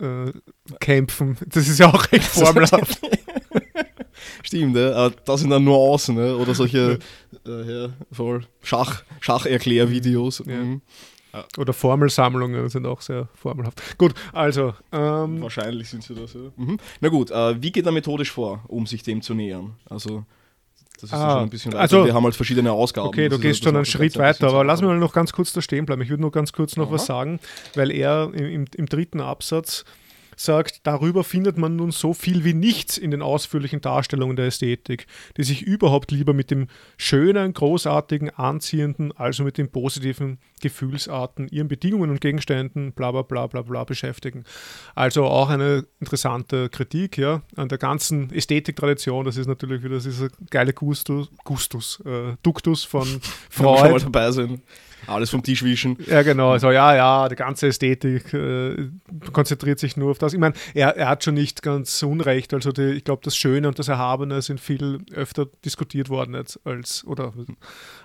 äh, Kämpfen. Das ist ja auch recht formelhaft. Stimmt, ja. aber das sind dann nur außen, ne? oder solche äh, ja, voll Schach, Schacherklärvideos. Ja. Mhm. Oder Formelsammlungen sind auch sehr formelhaft. Gut, also, ähm, Wahrscheinlich sind sie das, ja. Mhm. Na gut, äh, wie geht er methodisch vor, um sich dem zu nähern? Also, das ist Ah, schon ein bisschen weiter. also- Wir haben halt verschiedene Ausgaben. okay, du gehst schon einen Schritt weiter, aber lass mich mal noch ganz kurz da stehen bleiben. Ich würde nur ganz kurz noch Aha. was sagen, weil er im, im, im dritten Absatz sagt, darüber findet man nun so viel wie nichts in den ausführlichen Darstellungen der Ästhetik, die sich überhaupt lieber mit dem schönen, großartigen, anziehenden, also mit den positiven Gefühlsarten, ihren Bedingungen und Gegenständen, bla bla bla bla bla beschäftigen. Also auch eine interessante Kritik ja, an der ganzen Ästhetiktradition. Das ist natürlich wieder dieser geile Gustus, Gustus äh, Duktus von Freud. dabei sind. Alles vom Tisch wischen. Ja, genau. Also, ja, ja, die ganze Ästhetik äh, konzentriert sich nur auf das. Ich meine, er, er hat schon nicht ganz unrecht. Also, die, ich glaube, das Schöne und das Erhabene sind viel öfter diskutiert worden als, als oder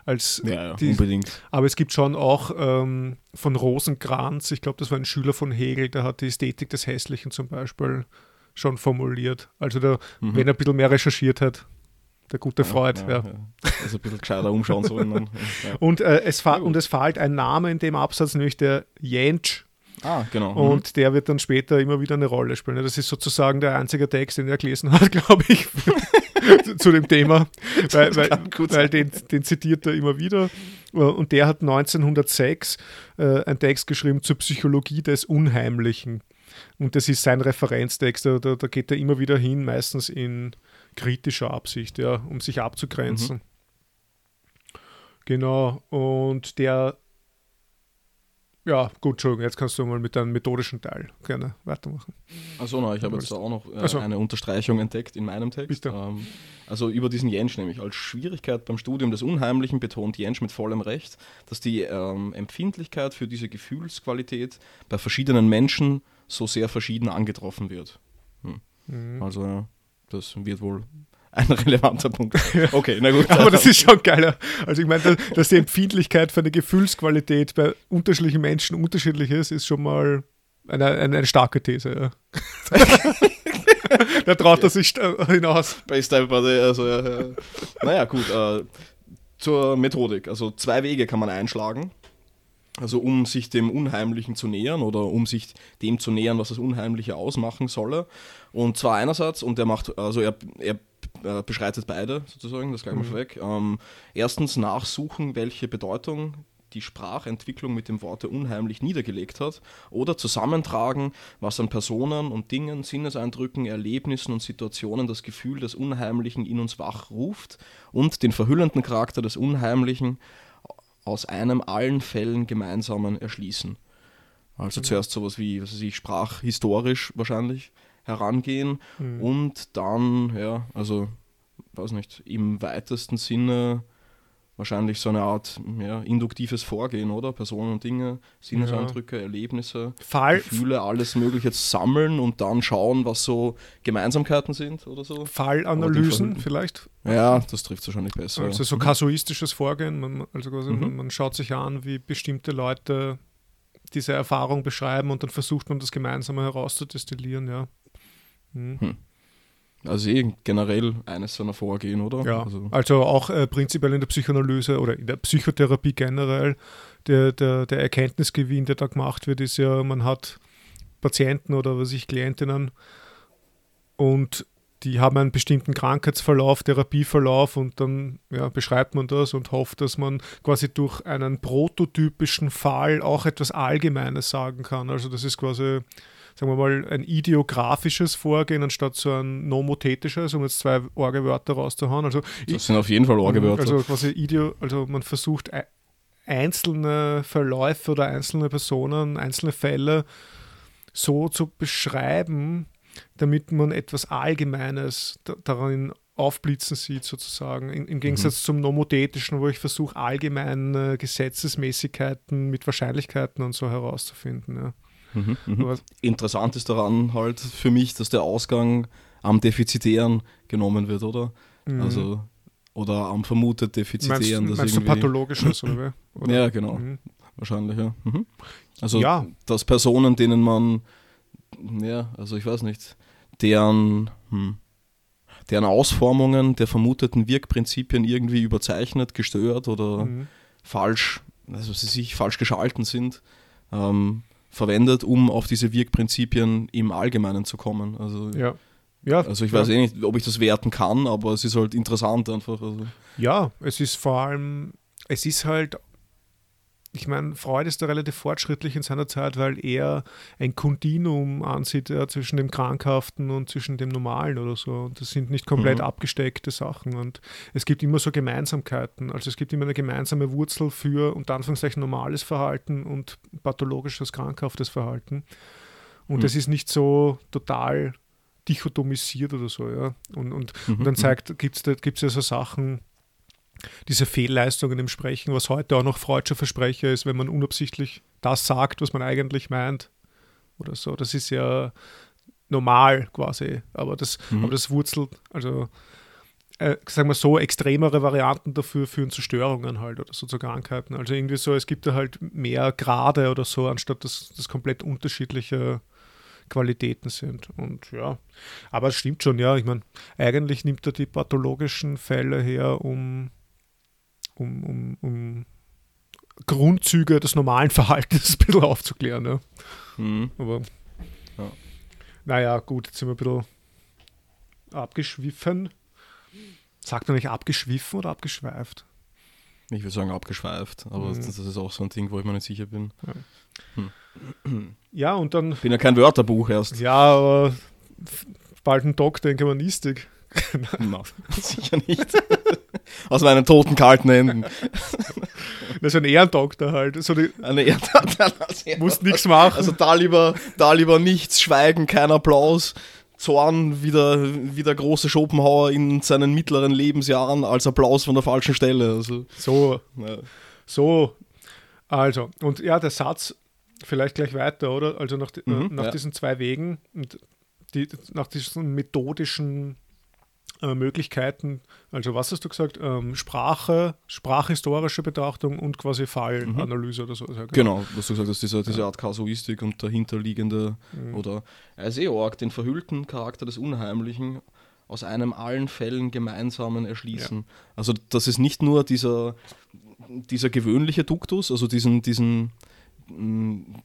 als. Ja, ja die, unbedingt. Aber es gibt schon auch ähm, von Rosenkranz, ich glaube, das war ein Schüler von Hegel, der hat die Ästhetik des Hässlichen zum Beispiel schon formuliert. Also, der, mhm. wenn er ein bisschen mehr recherchiert hat, der gute Freud. Ja, ja. ja. Also ein bisschen gescheiter umschauen sollen. Dann, und, äh, es und es fällt ein Name in dem Absatz, nämlich der Jentsch. Ah, genau. Und mhm. der wird dann später immer wieder eine Rolle spielen. Das ist sozusagen der einzige Text, den er gelesen hat, glaube ich, zu dem Thema. Weil, weil, weil den, den, zitiert er immer wieder. Und der hat 1906 äh, einen Text geschrieben zur Psychologie des Unheimlichen. Und das ist sein Referenztext. Da, da, da geht er immer wieder hin, meistens in kritischer Absicht, ja, um sich abzugrenzen. Mhm. Genau, und der, ja, gut, Entschuldigung, jetzt kannst du mal mit deinem methodischen Teil gerne weitermachen. Achso, na, ich habe jetzt auch noch äh, also. eine Unterstreichung entdeckt in meinem Text. Ähm, also über diesen Jensch nämlich. Als Schwierigkeit beim Studium des Unheimlichen betont Jensch mit vollem Recht, dass die ähm, Empfindlichkeit für diese Gefühlsqualität bei verschiedenen Menschen so sehr verschieden angetroffen wird. Hm. Mhm. Also das wird wohl ein relevanter Punkt. Okay, na gut. Aber das ist schon geiler. Also ich meine, dass die Empfindlichkeit für eine Gefühlsqualität bei unterschiedlichen Menschen unterschiedlich ist, ist schon mal eine, eine, eine starke These. Ja. da traut er sich hinaus. Base also ja, ja. Naja, gut. Äh, zur Methodik. Also zwei Wege kann man einschlagen. Also um sich dem Unheimlichen zu nähern oder um sich dem zu nähern, was das Unheimliche ausmachen solle. Und zwar einerseits, und er macht, also er, er beschreitet beide sozusagen, das gleich mal mhm. vorweg. Ähm, erstens nachsuchen, welche Bedeutung die Sprachentwicklung mit dem Worte unheimlich niedergelegt hat oder zusammentragen, was an Personen und Dingen, Sinneseindrücken, Erlebnissen und Situationen das Gefühl des Unheimlichen in uns wachruft und den verhüllenden Charakter des Unheimlichen aus einem allen Fällen gemeinsamen erschließen. Also mhm. zuerst sowas wie, was weiß ich, sprachhistorisch wahrscheinlich herangehen mhm. und dann, ja, also, weiß nicht, im weitesten Sinne wahrscheinlich so eine Art ja, induktives Vorgehen, oder? Personen und Dinge, Sinneseindrücke, ja. Erlebnisse, Fall, Gefühle, alles Mögliche sammeln und dann schauen, was so Gemeinsamkeiten sind oder so. Fallanalysen vielleicht? Ja, das trifft wahrscheinlich besser. Also so kasuistisches Vorgehen, man, also quasi mhm. man, man schaut sich an, wie bestimmte Leute diese Erfahrung beschreiben und dann versucht man das Gemeinsame herauszudestillieren, ja. Mhm. Hm. Also eh generell eines seiner Vorgehen, oder? Ja, also, also auch äh, prinzipiell in der Psychoanalyse oder in der Psychotherapie generell, der, der, der Erkenntnisgewinn, der da gemacht wird, ist ja, man hat Patienten oder was ich, Klientinnen und die haben einen bestimmten Krankheitsverlauf, Therapieverlauf und dann ja, beschreibt man das und hofft, dass man quasi durch einen prototypischen Fall auch etwas Allgemeines sagen kann. Also das ist quasi sagen wir mal, ein ideografisches Vorgehen anstatt so ein nomothetisches, um jetzt zwei Orgewörter rauszuhauen. Also das sind auf jeden Fall Orgewörter. Also quasi Ideo, also man versucht einzelne Verläufe oder einzelne Personen, einzelne Fälle so zu beschreiben, damit man etwas Allgemeines darin aufblitzen sieht, sozusagen. Im Gegensatz mhm. zum Nomothetischen, wo ich versuche, allgemeine Gesetzesmäßigkeiten mit Wahrscheinlichkeiten und so herauszufinden. Ja. Mhm, mhm. Interessant ist daran halt für mich, dass der Ausgang am Defizitären genommen wird, oder? Mhm. Also, oder am vermutet Defizitären. Meinst, meinst du pathologisches, oder, oder? Ja, genau. Mhm. Wahrscheinlich, ja. Mhm. Also, ja. dass Personen, denen man, ja, also ich weiß nicht, deren, hm, deren Ausformungen der vermuteten Wirkprinzipien irgendwie überzeichnet, gestört oder mhm. falsch, also sie sich falsch geschalten sind, ähm, verwendet, um auf diese Wirkprinzipien im Allgemeinen zu kommen. Also, ja. Ja, also ich weiß ja. eh nicht, ob ich das werten kann, aber es ist halt interessant einfach. Also. Ja, es ist vor allem, es ist halt ich meine, Freud ist da relativ fortschrittlich in seiner Zeit, weil er ein Kontinuum ansieht ja, zwischen dem Krankhaften und zwischen dem Normalen oder so. Und das sind nicht komplett mhm. abgesteckte Sachen. Und es gibt immer so Gemeinsamkeiten. Also es gibt immer eine gemeinsame Wurzel für unter Anführungszeichen normales Verhalten und pathologisches, krankhaftes Verhalten. Und mhm. das ist nicht so total dichotomisiert oder so, ja. Und, und, mhm. und dann mhm. zeigt, gibt es gibt's ja so Sachen, diese Fehlleistungen im Sprechen, was heute auch noch freudscher Versprecher ist, wenn man unabsichtlich das sagt, was man eigentlich meint. Oder so. Das ist ja normal quasi. Aber das, mhm. aber das wurzelt, also äh, sagen wir so, extremere Varianten dafür führen zu Störungen halt oder so zu Krankheiten. Also irgendwie so, es gibt da halt mehr Grade oder so, anstatt dass das komplett unterschiedliche Qualitäten sind. Und ja, aber es stimmt schon, ja. Ich meine, eigentlich nimmt er die pathologischen Fälle her, um um, um, um Grundzüge des normalen Verhaltens ein bisschen aufzuklären. Ja. Mhm. Aber ja. naja, gut, jetzt sind wir ein bisschen abgeschwiffen. Sagt man nicht abgeschwiffen oder abgeschweift? Ich würde sagen abgeschweift, aber mhm. das ist auch so ein Ding, wo ich mir nicht sicher bin. Ja, hm. ja und dann. Ich bin ja kein Wörterbuch erst. Ja, aber bald ein Doktor in Germanistik. Nein, sicher nicht. Aus meinen toten, kalten Händen. Das ist ein Ehrendoktor halt. So die, Eine Ehrendoktor. Musst nichts machen. Also da lieber, da lieber nichts, Schweigen, kein Applaus. Zorn wie der, wie der große Schopenhauer in seinen mittleren Lebensjahren als Applaus von der falschen Stelle. Also, so. Ja. So. Also, und ja, der Satz, vielleicht gleich weiter, oder? Also nach, mhm, nach ja. diesen zwei Wegen und die, nach diesen methodischen äh, Möglichkeiten, also was hast du gesagt? Ähm, Sprache, sprachhistorische Betrachtung und quasi Fallanalyse mhm. oder so. Genau. genau, was du gesagt hast, diese, diese Art Kasuistik und dahinterliegende mhm. oder also eh arg den verhüllten Charakter des Unheimlichen aus einem allen Fällen gemeinsamen erschließen. Ja. Also das ist nicht nur dieser, dieser gewöhnliche Duktus, also diesen, diesen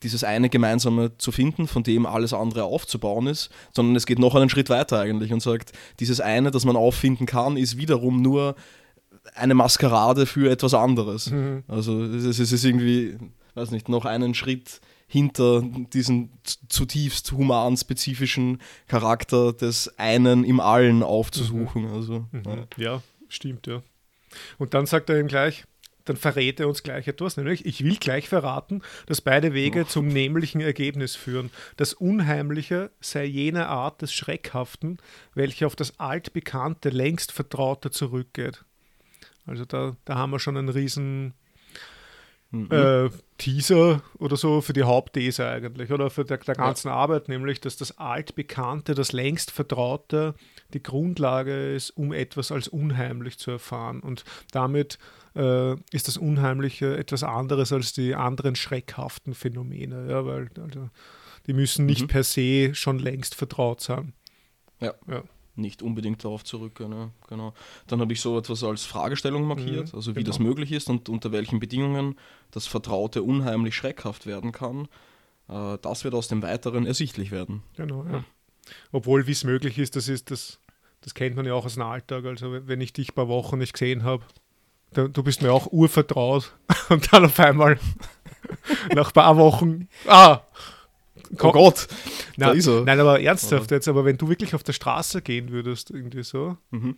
dieses eine gemeinsame zu finden, von dem alles andere aufzubauen ist, sondern es geht noch einen Schritt weiter eigentlich und sagt, dieses eine, das man auffinden kann, ist wiederum nur eine Maskerade für etwas anderes. Mhm. Also es, es ist irgendwie, weiß nicht, noch einen Schritt hinter diesen zutiefst human-spezifischen Charakter des einen im Allen aufzusuchen. Mhm. Also, mhm. ja. ja, stimmt, ja. Und dann sagt er ihm gleich, dann verrät er uns gleich etwas, nämlich ich will gleich verraten, dass beide Wege oh. zum nämlichen Ergebnis führen. Das Unheimliche sei jene Art des Schreckhaften, welche auf das altbekannte, längst Vertraute zurückgeht. Also da, da haben wir schon einen riesen mhm. äh, Teaser oder so für die Hauptthese eigentlich oder für der, der ganzen ja. Arbeit, nämlich dass das altbekannte, das längst Vertraute die Grundlage ist, um etwas als unheimlich zu erfahren und damit äh, ist das Unheimliche etwas anderes als die anderen schreckhaften Phänomene, ja, weil also, die müssen nicht mhm. per se schon längst vertraut sein. Ja. ja. Nicht unbedingt darauf zurück, ne? genau. Dann habe ich so etwas als Fragestellung markiert, mhm, also wie genau. das möglich ist und unter welchen Bedingungen das Vertraute unheimlich schreckhaft werden kann. Äh, das wird aus dem Weiteren ersichtlich werden. Genau, ja. Obwohl, wie es möglich ist, das ist das, das kennt man ja auch aus dem Alltag. Also wenn ich dich ein paar Wochen nicht gesehen habe, du bist mir auch urvertraut und dann auf einmal nach ein paar Wochen, ah, oh Gott, nein, nein, aber ernsthaft jetzt, aber wenn du wirklich auf der Straße gehen würdest, irgendwie so, mhm.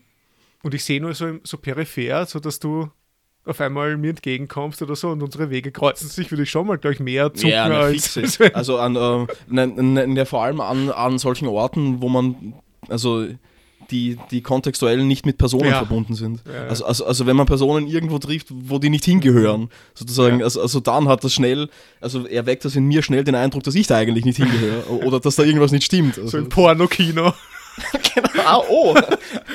und ich sehe nur so, so peripher, so dass du auf einmal mir entgegenkommst oder so und unsere Wege kreuzen sich, würde ich schon mal gleich mehr zucken ja, als. also an, äh, ne, ne, ne, vor allem an, an solchen Orten, wo man, also die, die kontextuell nicht mit Personen ja. verbunden sind. Ja, ja. Also, also, also wenn man Personen irgendwo trifft, wo die nicht hingehören, sozusagen, also, also dann hat das schnell, also erweckt das in mir schnell den Eindruck, dass ich da eigentlich nicht hingehöre oder dass da irgendwas nicht stimmt. Also, so ein Pornokino. genau. Ah, oh,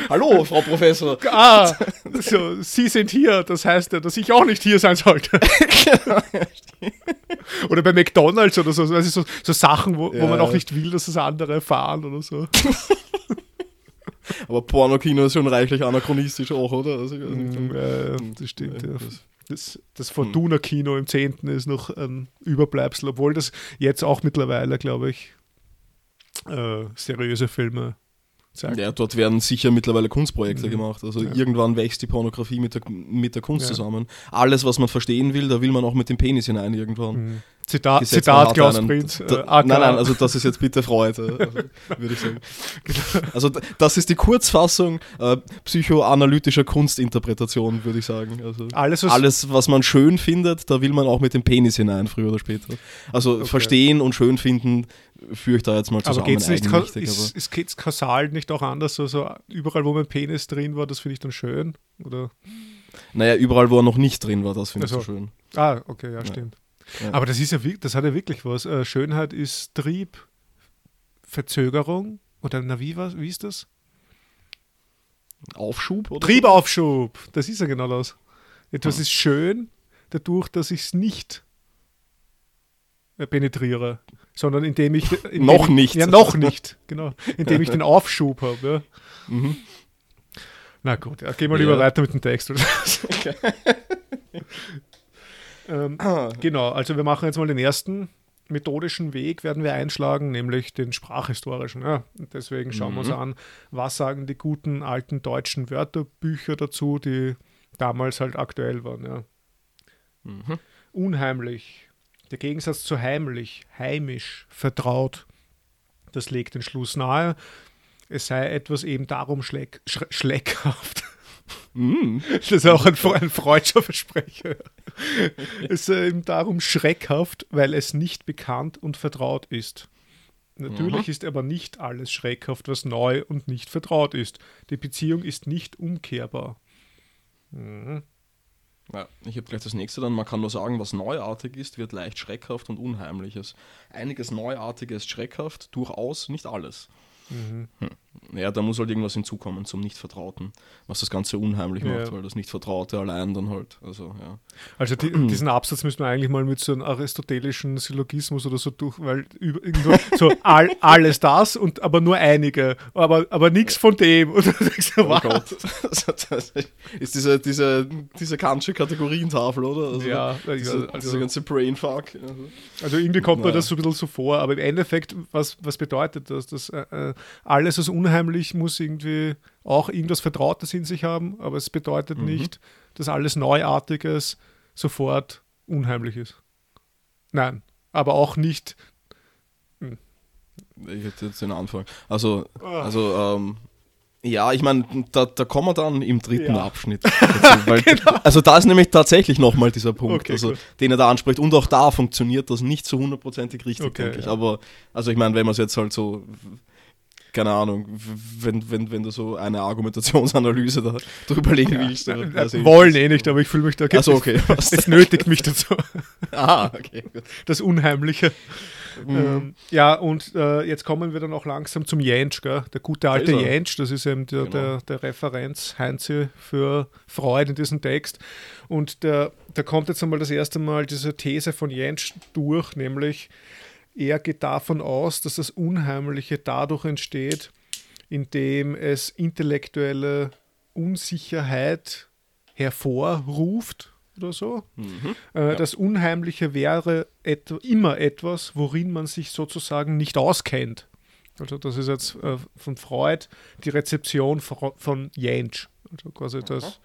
hallo, Frau Professor. Ah, so, Sie sind hier, das heißt ja, dass ich auch nicht hier sein sollte. genau. oder bei McDonalds oder so, also so, so Sachen, wo, wo man auch nicht will, dass das andere erfahren oder so. Aber Pornokino ist schon reichlich anachronistisch auch, oder? Also, mm, äh, das stimmt, ja. Das, das Fortuna-Kino im 10. ist noch ein Überbleibsel, obwohl das jetzt auch mittlerweile, glaube ich, äh, seriöse Filme zeigt. Ja, dort werden sicher mittlerweile Kunstprojekte Mhm. gemacht. Also Ja. irgendwann wächst die Pornografie mit der, mit der Kunst Ja. zusammen. Alles, was man verstehen will, da will man auch mit dem Penis hinein irgendwann. Mhm. Zitat, Zitat Klaus Prinz. Äh, nein, nein, also das ist jetzt bitte Freud, äh, also, würde ich sagen. Also d- das ist die Kurzfassung äh, psychoanalytischer Kunstinterpretation, würde ich sagen. Also alles, was, alles, was man schön findet, da will man auch mit dem Penis hinein, früher oder später. Also Okay. verstehen und schön finden, führe ich da jetzt mal zusammen aber geht's nicht, ist, aber- ist geht's kausal nicht auch anders? Also überall, wo mein Penis drin war, das finde ich dann schön? Oder? Naja, überall, wo er noch nicht drin war, das finde ich Ach so so. schön. Ah, okay, ja, stimmt. Ja. Aber das ist ja, das hat ja wirklich was. Äh, Schönheit ist Trieb, Verzögerung oder na wie was? Wie ist das? Aufschub oder? Triebaufschub. Das ist ja genau das. Etwas Hm. ist schön, dadurch, dass ich es nicht äh, penetriere, sondern indem ich indem Noch ich, nicht. Ja, noch nicht. Genau, indem ich den Aufschub habe. Ja. Mhm. Na gut, ja, gehen wir Ja. lieber weiter mit dem Text. oder? ähm, genau, also wir machen jetzt mal den ersten methodischen Weg, werden wir einschlagen, nämlich den sprachhistorischen. Ja, deswegen schauen wir uns Mhm. an, was sagen die guten alten deutschen Wörterbücher dazu, die damals halt aktuell waren. Ja. Mhm. Unheimlich. Der Gegensatz zu heimlich, heimisch, vertraut. Das legt den Schluss nahe, es sei etwas eben darum schleck, sch Mhm. Das ist auch ein, ein freudscher Versprecher. Es sei eben darum schreckhaft, weil es nicht bekannt und vertraut ist. Natürlich Mhm. ist aber nicht alles schreckhaft, was neu und nicht vertraut ist. Die Beziehung ist nicht umkehrbar. Mhm. Ja, ich habe gleich das nächste dann. Man kann nur sagen, was neuartig ist, wird leicht schreckhaft und unheimliches. Einiges Neuartiges ist schreckhaft, durchaus nicht alles. Mhm. Ja, da muss halt irgendwas hinzukommen zum Nicht-Vertrauten, was das Ganze unheimlich Ja. macht, weil das Nicht-Vertraute allein dann halt, also ja. Also die, diesen Absatz müssen wir eigentlich mal mit so einem aristotelischen Syllogismus oder so durch, weil über, irgendwo so all, alles das und aber nur einige, aber, aber nichts von dem. Und du denkst, Oh was? Gott. Das ist diese, diese, diese kantische Kategorientafel, oder? Also, Ja, diese, ja, also- dieser ganze Brainfuck. Also. Also irgendwie kommt mir Naja. das so ein bisschen so vor, aber im Endeffekt, was, was bedeutet das? dass äh, äh, alles, was unheimlich, muss irgendwie auch irgendwas Vertrautes in sich haben, aber es bedeutet Mhm. nicht, dass alles Neuartiges sofort unheimlich ist. Nein, aber auch nicht. Ich hätte jetzt den Anfang. Also, Ah. also ähm, ja, ich meine, da, da kommen wir dann im dritten Ja. Genau. Abschnitt. Dazu, weil, Also da ist nämlich tatsächlich nochmal dieser Punkt, Okay, also, gut. den er da anspricht. Und auch da funktioniert das nicht so hundertprozentig richtig, Okay, denke ich. ja. Aber, also ich meine, wenn man es jetzt halt so, keine Ahnung, wenn, wenn, wenn du so eine Argumentationsanalyse da drüber legen willst. Äh, Oder, also, äh, wollen eh nicht, aber ich fühle mich da. Achso, okay. Es nötigt mich dazu. ah, okay. gut. Das Unheimliche. Mhm. Ähm, ja, und äh, jetzt kommen wir dann auch langsam zum Jentsch, gell? der gute alte er. Jentsch, das ist eben der, Genau. der, der Referenz Heinze für Freud in diesem Text. Und der, da kommt jetzt einmal das erste Mal diese These von Jentsch durch, nämlich er geht davon aus, dass das Unheimliche dadurch entsteht, indem es intellektuelle Unsicherheit hervorruft oder so. Mhm. Äh, Ja. Das Unheimliche wäre et immer etwas, worin man sich sozusagen nicht auskennt. Also das ist jetzt äh, von Freud die Rezeption von, von Jentsch. Also quasi das,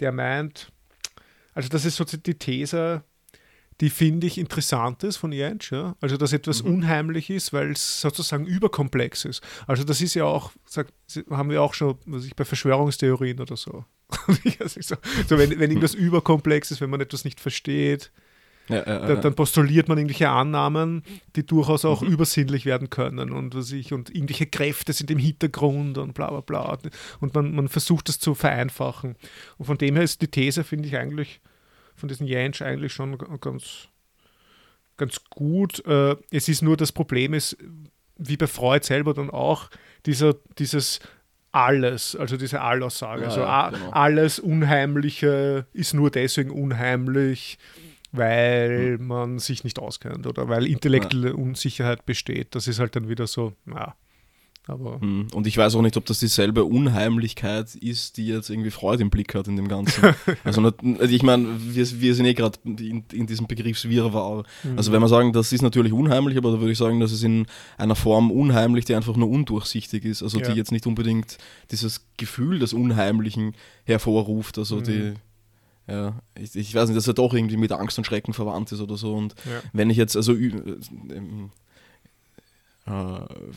der meint, also das ist so die These, die finde ich interessant ist von Jentsch, ja? also dass etwas unheimlich ist, weil es sozusagen überkomplex ist. Also das ist ja auch, sag, haben wir auch schon, was ich bei Verschwörungstheorien oder so. So, so wenn, wenn irgendwas überkomplex ist, wenn man etwas nicht versteht, Ja, ja, dann, dann postuliert man irgendwelche Annahmen, die durchaus auch Mhm. übersinnlich werden können und was ich, und irgendwelche Kräfte sind im Hintergrund und bla bla bla. Und man, man versucht das zu vereinfachen. Und von dem her ist die These, finde ich eigentlich, von diesem Jentsch eigentlich schon ganz, ganz gut. Äh, es ist nur das Problem ist, wie bei Freud selber dann auch, dieser, dieses alles, also diese Allaussage. Ja, also ja, genau. alles Unheimliche ist nur deswegen unheimlich, weil Hm. man sich nicht auskennt oder weil intellektuelle Unsicherheit besteht. Das ist halt dann wieder so, na, Aber Hm. Und ich weiß auch nicht, ob das dieselbe Unheimlichkeit ist, die jetzt irgendwie Freud im Blick hat in dem Ganzen. also also ich meine, wir, wir sind eh gerade in, in diesem Begriffswirrwarr. Also wenn wir sagen, das ist natürlich unheimlich, aber da würde ich sagen, das ist in einer Form unheimlich, die einfach nur undurchsichtig ist. Also Ja. die jetzt nicht unbedingt dieses Gefühl des Unheimlichen hervorruft. Also die, ja, ich, ich weiß nicht, dass er doch irgendwie mit Angst und Schrecken verwandt ist oder so. Und ja. wenn ich jetzt, also äh,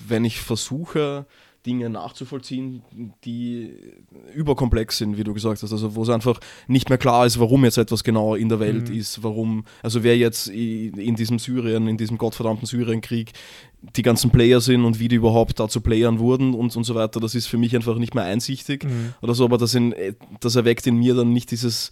wenn ich versuche, Dinge nachzuvollziehen, die überkomplex sind, wie du gesagt hast, also wo es einfach nicht mehr klar ist, warum jetzt etwas genau in der Welt Mhm. ist, warum, also wer jetzt in diesem Syrien, in diesem gottverdammten Syrienkrieg die ganzen Player sind und wie die überhaupt da zu Playern wurden und, und so weiter, das ist für mich einfach nicht mehr einsichtig Mhm. oder so, aber das, in, das erweckt in mir dann nicht dieses,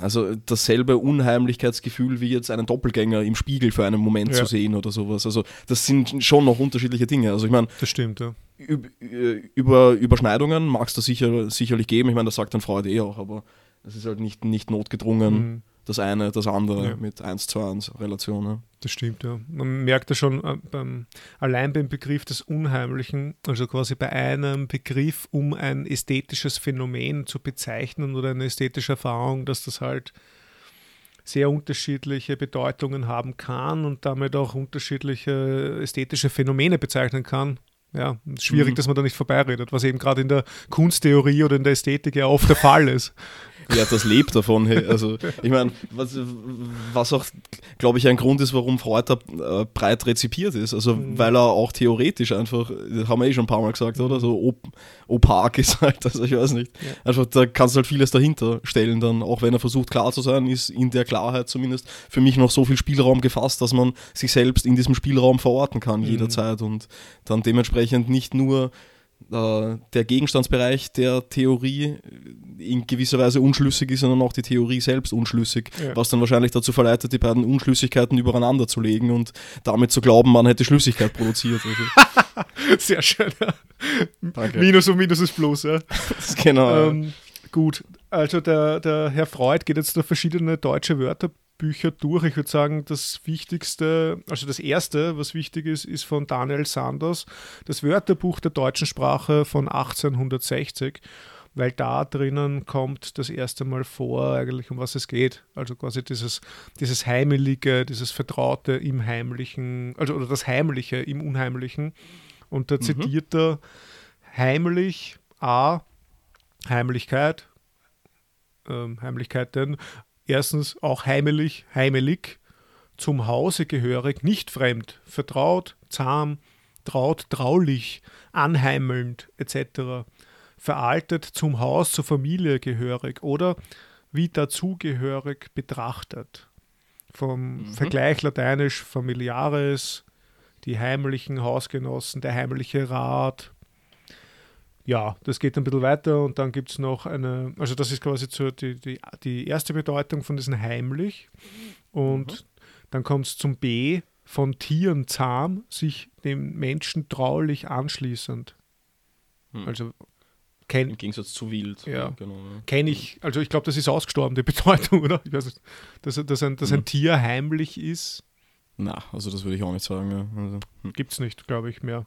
also dasselbe Unheimlichkeitsgefühl wie jetzt einen Doppelgänger im Spiegel für einen Moment Ja. zu sehen oder sowas. Also das sind schon noch unterschiedliche Dinge. Also ich meine, Das stimmt, ja. äh, über Überschneidungen mag es da sicher, sicherlich geben. Ich meine, das sagt dann Freud eh auch, aber es ist halt nicht, nicht notgedrungen, Mhm. Das eine, das andere Ja. mit 1 zu 1 Relation. Ja. Das stimmt, ja. Man merkt ja schon äh, beim, allein beim Begriff des Unheimlichen, also quasi bei einem Begriff, um ein ästhetisches Phänomen zu bezeichnen oder eine ästhetische Erfahrung, dass das halt sehr unterschiedliche Bedeutungen haben kann und damit auch unterschiedliche ästhetische Phänomene bezeichnen kann. Ja, schwierig, Mhm. dass man da nicht vorbeiredet, was eben gerade in der Kunsttheorie oder in der Ästhetik ja oft der Fall ist. Ja, das lebt davon. Also, ich meine, was, was auch, glaube ich, ein Grund ist, warum Freud da äh, breit rezipiert ist. Also, Mhm. weil er auch theoretisch einfach, das haben wir eh schon ein paar Mal gesagt, oder? So op opak ist halt, also ich weiß nicht. Ja. Einfach, da kannst du halt vieles dahinter stellen, dann, auch wenn er versucht, klar zu sein, ist in der Klarheit zumindest für mich noch so viel Spielraum gefasst, dass man sich selbst in diesem Spielraum verorten kann, Mhm. jederzeit. Und dann dementsprechend nicht nur der Gegenstandsbereich der Theorie in gewisser Weise unschlüssig ist, sondern auch die Theorie selbst unschlüssig, Ja. was dann wahrscheinlich dazu verleitet, die beiden Unschlüssigkeiten übereinander zu legen und damit zu glauben, man hätte Schlüssigkeit produziert. Also, Sehr schön. Danke. Minus und Minus ist Plus, ja. genau. Ähm, gut, also der, der Herr Freud geht jetzt da verschiedene deutsche Wörterbücher durch. Ich würde sagen, das Wichtigste, also das erste, was wichtig ist, ist von Daniel Sanders, das Wörterbuch der deutschen Sprache von 1860, weil da drinnen kommt das erste Mal vor, eigentlich um was es geht. Also quasi dieses, dieses Heimelige, dieses Vertraute im Heimlichen, also oder das Heimliche im Unheimlichen. Und da zitiert er heimlich A, Heimlichkeit, ähm, Heimlichkeiten. Erstens auch heimelig, heimelig, zum Hause gehörig, nicht fremd, vertraut, zahm, traut, traulich, anheimelnd etc. Veraltet, zum Haus, zur Familie gehörig oder wie dazugehörig betrachtet. Vom Vergleich lateinisch familiares, die heimlichen Hausgenossen, der heimliche Rat, ja, das geht ein bisschen weiter und dann gibt es noch eine, also das ist quasi so die, die, die erste Bedeutung von diesem heimlich und dann kommt es zum B von Tieren zahm, sich dem Menschen traulich anschließend. Hm. Also Im kenne Gegensatz zu wild. Ja. genau. Ja. kenn ich, also ich glaube, das ist ausgestorben, die Bedeutung, oder? Ich weiß nicht, dass, dass, ein, dass ein Mhm. Tier heimlich ist, Na, also das würde ich auch nicht sagen. Ja. Also, hm. gibt es nicht, glaube ich, mehr.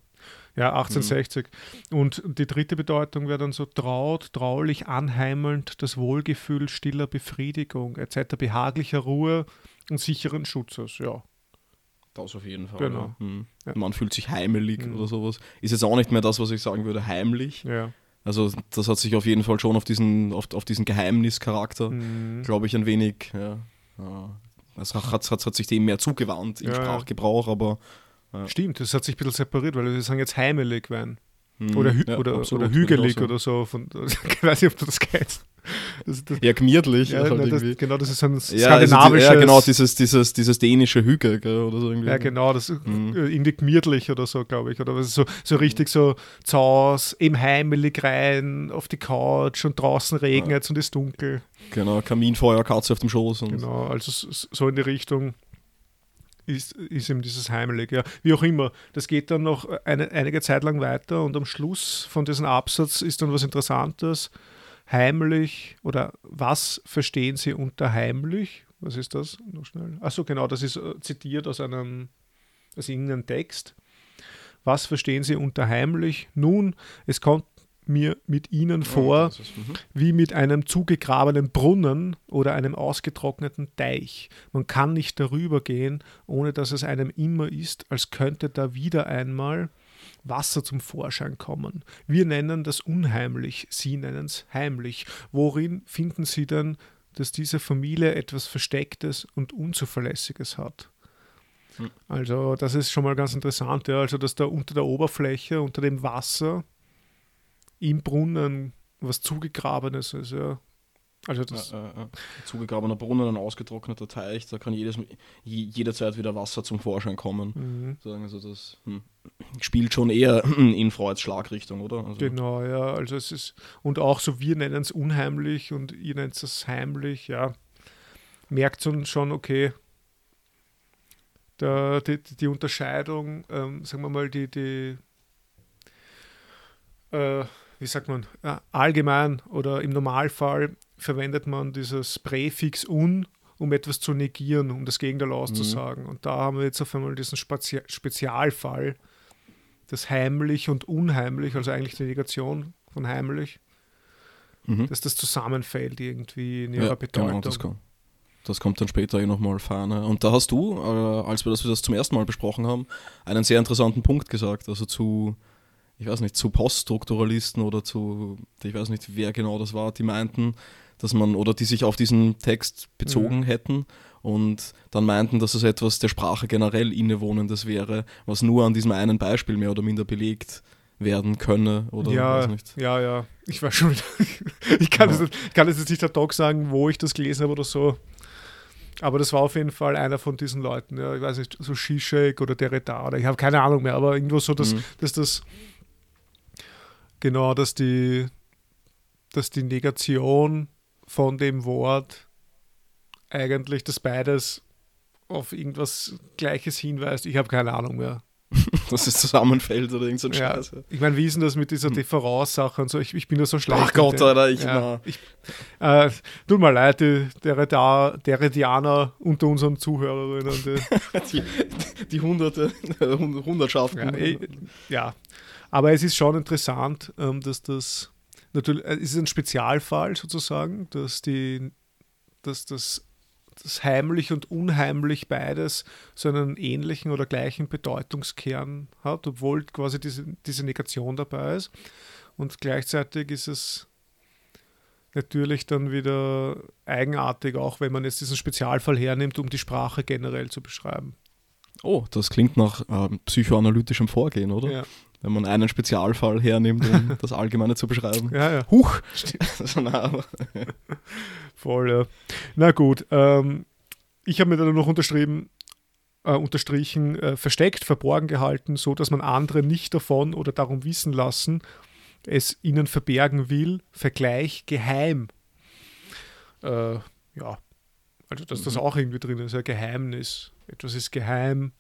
Ja, 1860. Und die dritte Bedeutung wäre dann so traut, traulich, anheimelnd, das Wohlgefühl stiller Befriedigung etc., behaglicher Ruhe und sicheren Schutzes. Ja, Das auf jeden Fall. Genau. Ja. Hm. Ja. Man fühlt sich heimelig Mhm. oder sowas. Ist jetzt auch nicht mehr das, was ich sagen würde, heimlich. ja. Also das hat sich auf jeden Fall schon auf diesen, auf, auf diesen Geheimnischarakter, Mhm. glaube ich, ein wenig, ja, es hat, hat, hat, sich dem mehr zugewandt im ja. Sprachgebrauch, aber Stimmt, das hat sich ein bisschen separiert, weil wir sagen jetzt heimelig werden. hm, Oder, hü ja, oder, absolut, oder hügelig oder so. Von, ich weiß nicht, ob du das kennst. Das, das, Ja, gemütlich. ja, halt das, genau, das ist ein ja, also skandinavisches. ja, genau, dieses, dieses, dieses dänische Hügel gell, oder so irgendwie. Ja, genau, das ist Mhm. irgendwie gemütlich oder so, glaube ich. Oder was so, so richtig so Zaus, im Heimelig rein, auf die Couch und draußen regnet es und ist dunkel. Genau, Kaminfeuer, Katze auf dem Schoß. Und, Genau, also so in die Richtung ist, ist eben dieses Heimelig. Ja. Wie auch immer, das geht dann noch eine, einige Zeit lang weiter und am Schluss von diesem Absatz ist dann was Interessantes. Heimlich oder was verstehen Sie unter heimlich? Was ist das? Noch schnell. Achso, genau, das ist äh, zitiert aus einem, aus irgendeinem Text. Was verstehen Sie unter heimlich? Nun, es kommt mir mit Ihnen vor, mhm. wie mit einem zugegrabenen Brunnen oder einem ausgetrockneten Teich. Man kann nicht darüber gehen, ohne dass es einem immer ist, als könnte da wieder einmal Wasser zum Vorschein kommen. Wir nennen das unheimlich, Sie nennen es heimlich. Worin finden Sie denn, dass diese Familie etwas Verstecktes und Unzuverlässiges hat? Hm. Also das ist schon mal ganz interessant, ja. also dass da unter der Oberfläche, unter dem Wasser im Brunnen was zugegrabenes ist, ja. Also das, Ja, ja, ja. Zugegrabener Brunnen, ein ausgetrockneter Teich, da kann jedes, je- jederzeit wieder Wasser zum Vorschein kommen. Mhm. Also das hm, spielt schon eher in Freuds Schlagrichtung, oder? Also, Genau, ja. Also es ist, und auch so, wir nennen es unheimlich und ihr nennt es heimlich, ja. Merkt schon, schon okay, da, die, die die Unterscheidung, ähm, sagen wir mal, die, die äh, wie sagt man, äh, allgemein oder im Normalfall verwendet man dieses Präfix un, um etwas zu negieren, um das Gegenteil auszusagen. Und da haben wir jetzt auf einmal diesen Spezi Spezialfall, das heimlich und unheimlich, also eigentlich die Negation von heimlich, mhm. dass das zusammenfällt irgendwie in ihrer ja, Bedeutung. genau, das, kommt, das kommt dann später eh nochmal ferner. Und da hast du, äh, als wir das, wir das zum ersten Mal besprochen haben, einen sehr interessanten Punkt gesagt. Also zu, ich weiß nicht, zu Poststrukturalisten oder zu, ich weiß nicht, wer genau das war, die meinten, dass man, oder die sich auf diesen Text bezogen Mhm. hätten und dann meinten, dass es etwas der Sprache generell innewohnendes wäre, was nur an diesem einen Beispiel mehr oder minder belegt werden könne oder ja, weiß nicht. ja, ja. Ich weiß schon ich kann, es jetzt nicht ad hoc sagen, wo ich das gelesen habe oder so. Aber das war auf jeden Fall einer von diesen Leuten. Ja, ich weiß nicht, so Shishak oder Derrida oder ich habe keine Ahnung mehr, aber irgendwo so, dass, Mhm. dass das genau, dass die, dass die Negation von dem Wort eigentlich das beides auf irgendwas Gleiches hinweist. Ich habe keine Ahnung mehr. dass es zusammenfällt oder irgend so ein Ja. Scheiß. Ich meine, wie ist denn das mit dieser Difference-Sache und so? Ich, ich bin ja so schlecht. Ach Gott, dem. Alter, ich, Ja. Ich, äh, tut mir leid, die, der, der Redianer unter unseren Zuhörerinnen. Die, die, die Hunderte, Hund- Hundertschaften. ja, eh, ja, aber es ist schon interessant, ähm, dass das natürlich, äh, es ist ein Spezialfall sozusagen, dass die, dass das, das heimlich und unheimlich beides so einen ähnlichen oder gleichen Bedeutungskern hat, obwohl quasi diese, diese Negation dabei ist. Und gleichzeitig ist es natürlich dann wieder eigenartig, auch wenn man jetzt diesen Spezialfall hernimmt, um die Sprache generell zu beschreiben. Oh, das klingt nach ähm, psychoanalytischem Vorgehen, oder? Ja, Wenn man einen Spezialfall hernimmt, um das Allgemeine zu beschreiben. ja. ja. Huch! Also, na, aber, Voll, ja. Na gut, ähm, ich habe mir dann noch unterschrieben, äh, unterstrichen, äh, versteckt, verborgen gehalten, so dass man andere nicht davon oder darum wissen lassen, es ihnen verbergen will. Vergleich geheim. Äh, ja, also dass das Mhm. auch irgendwie drin ist, ein Geheimnis. Etwas ist geheim,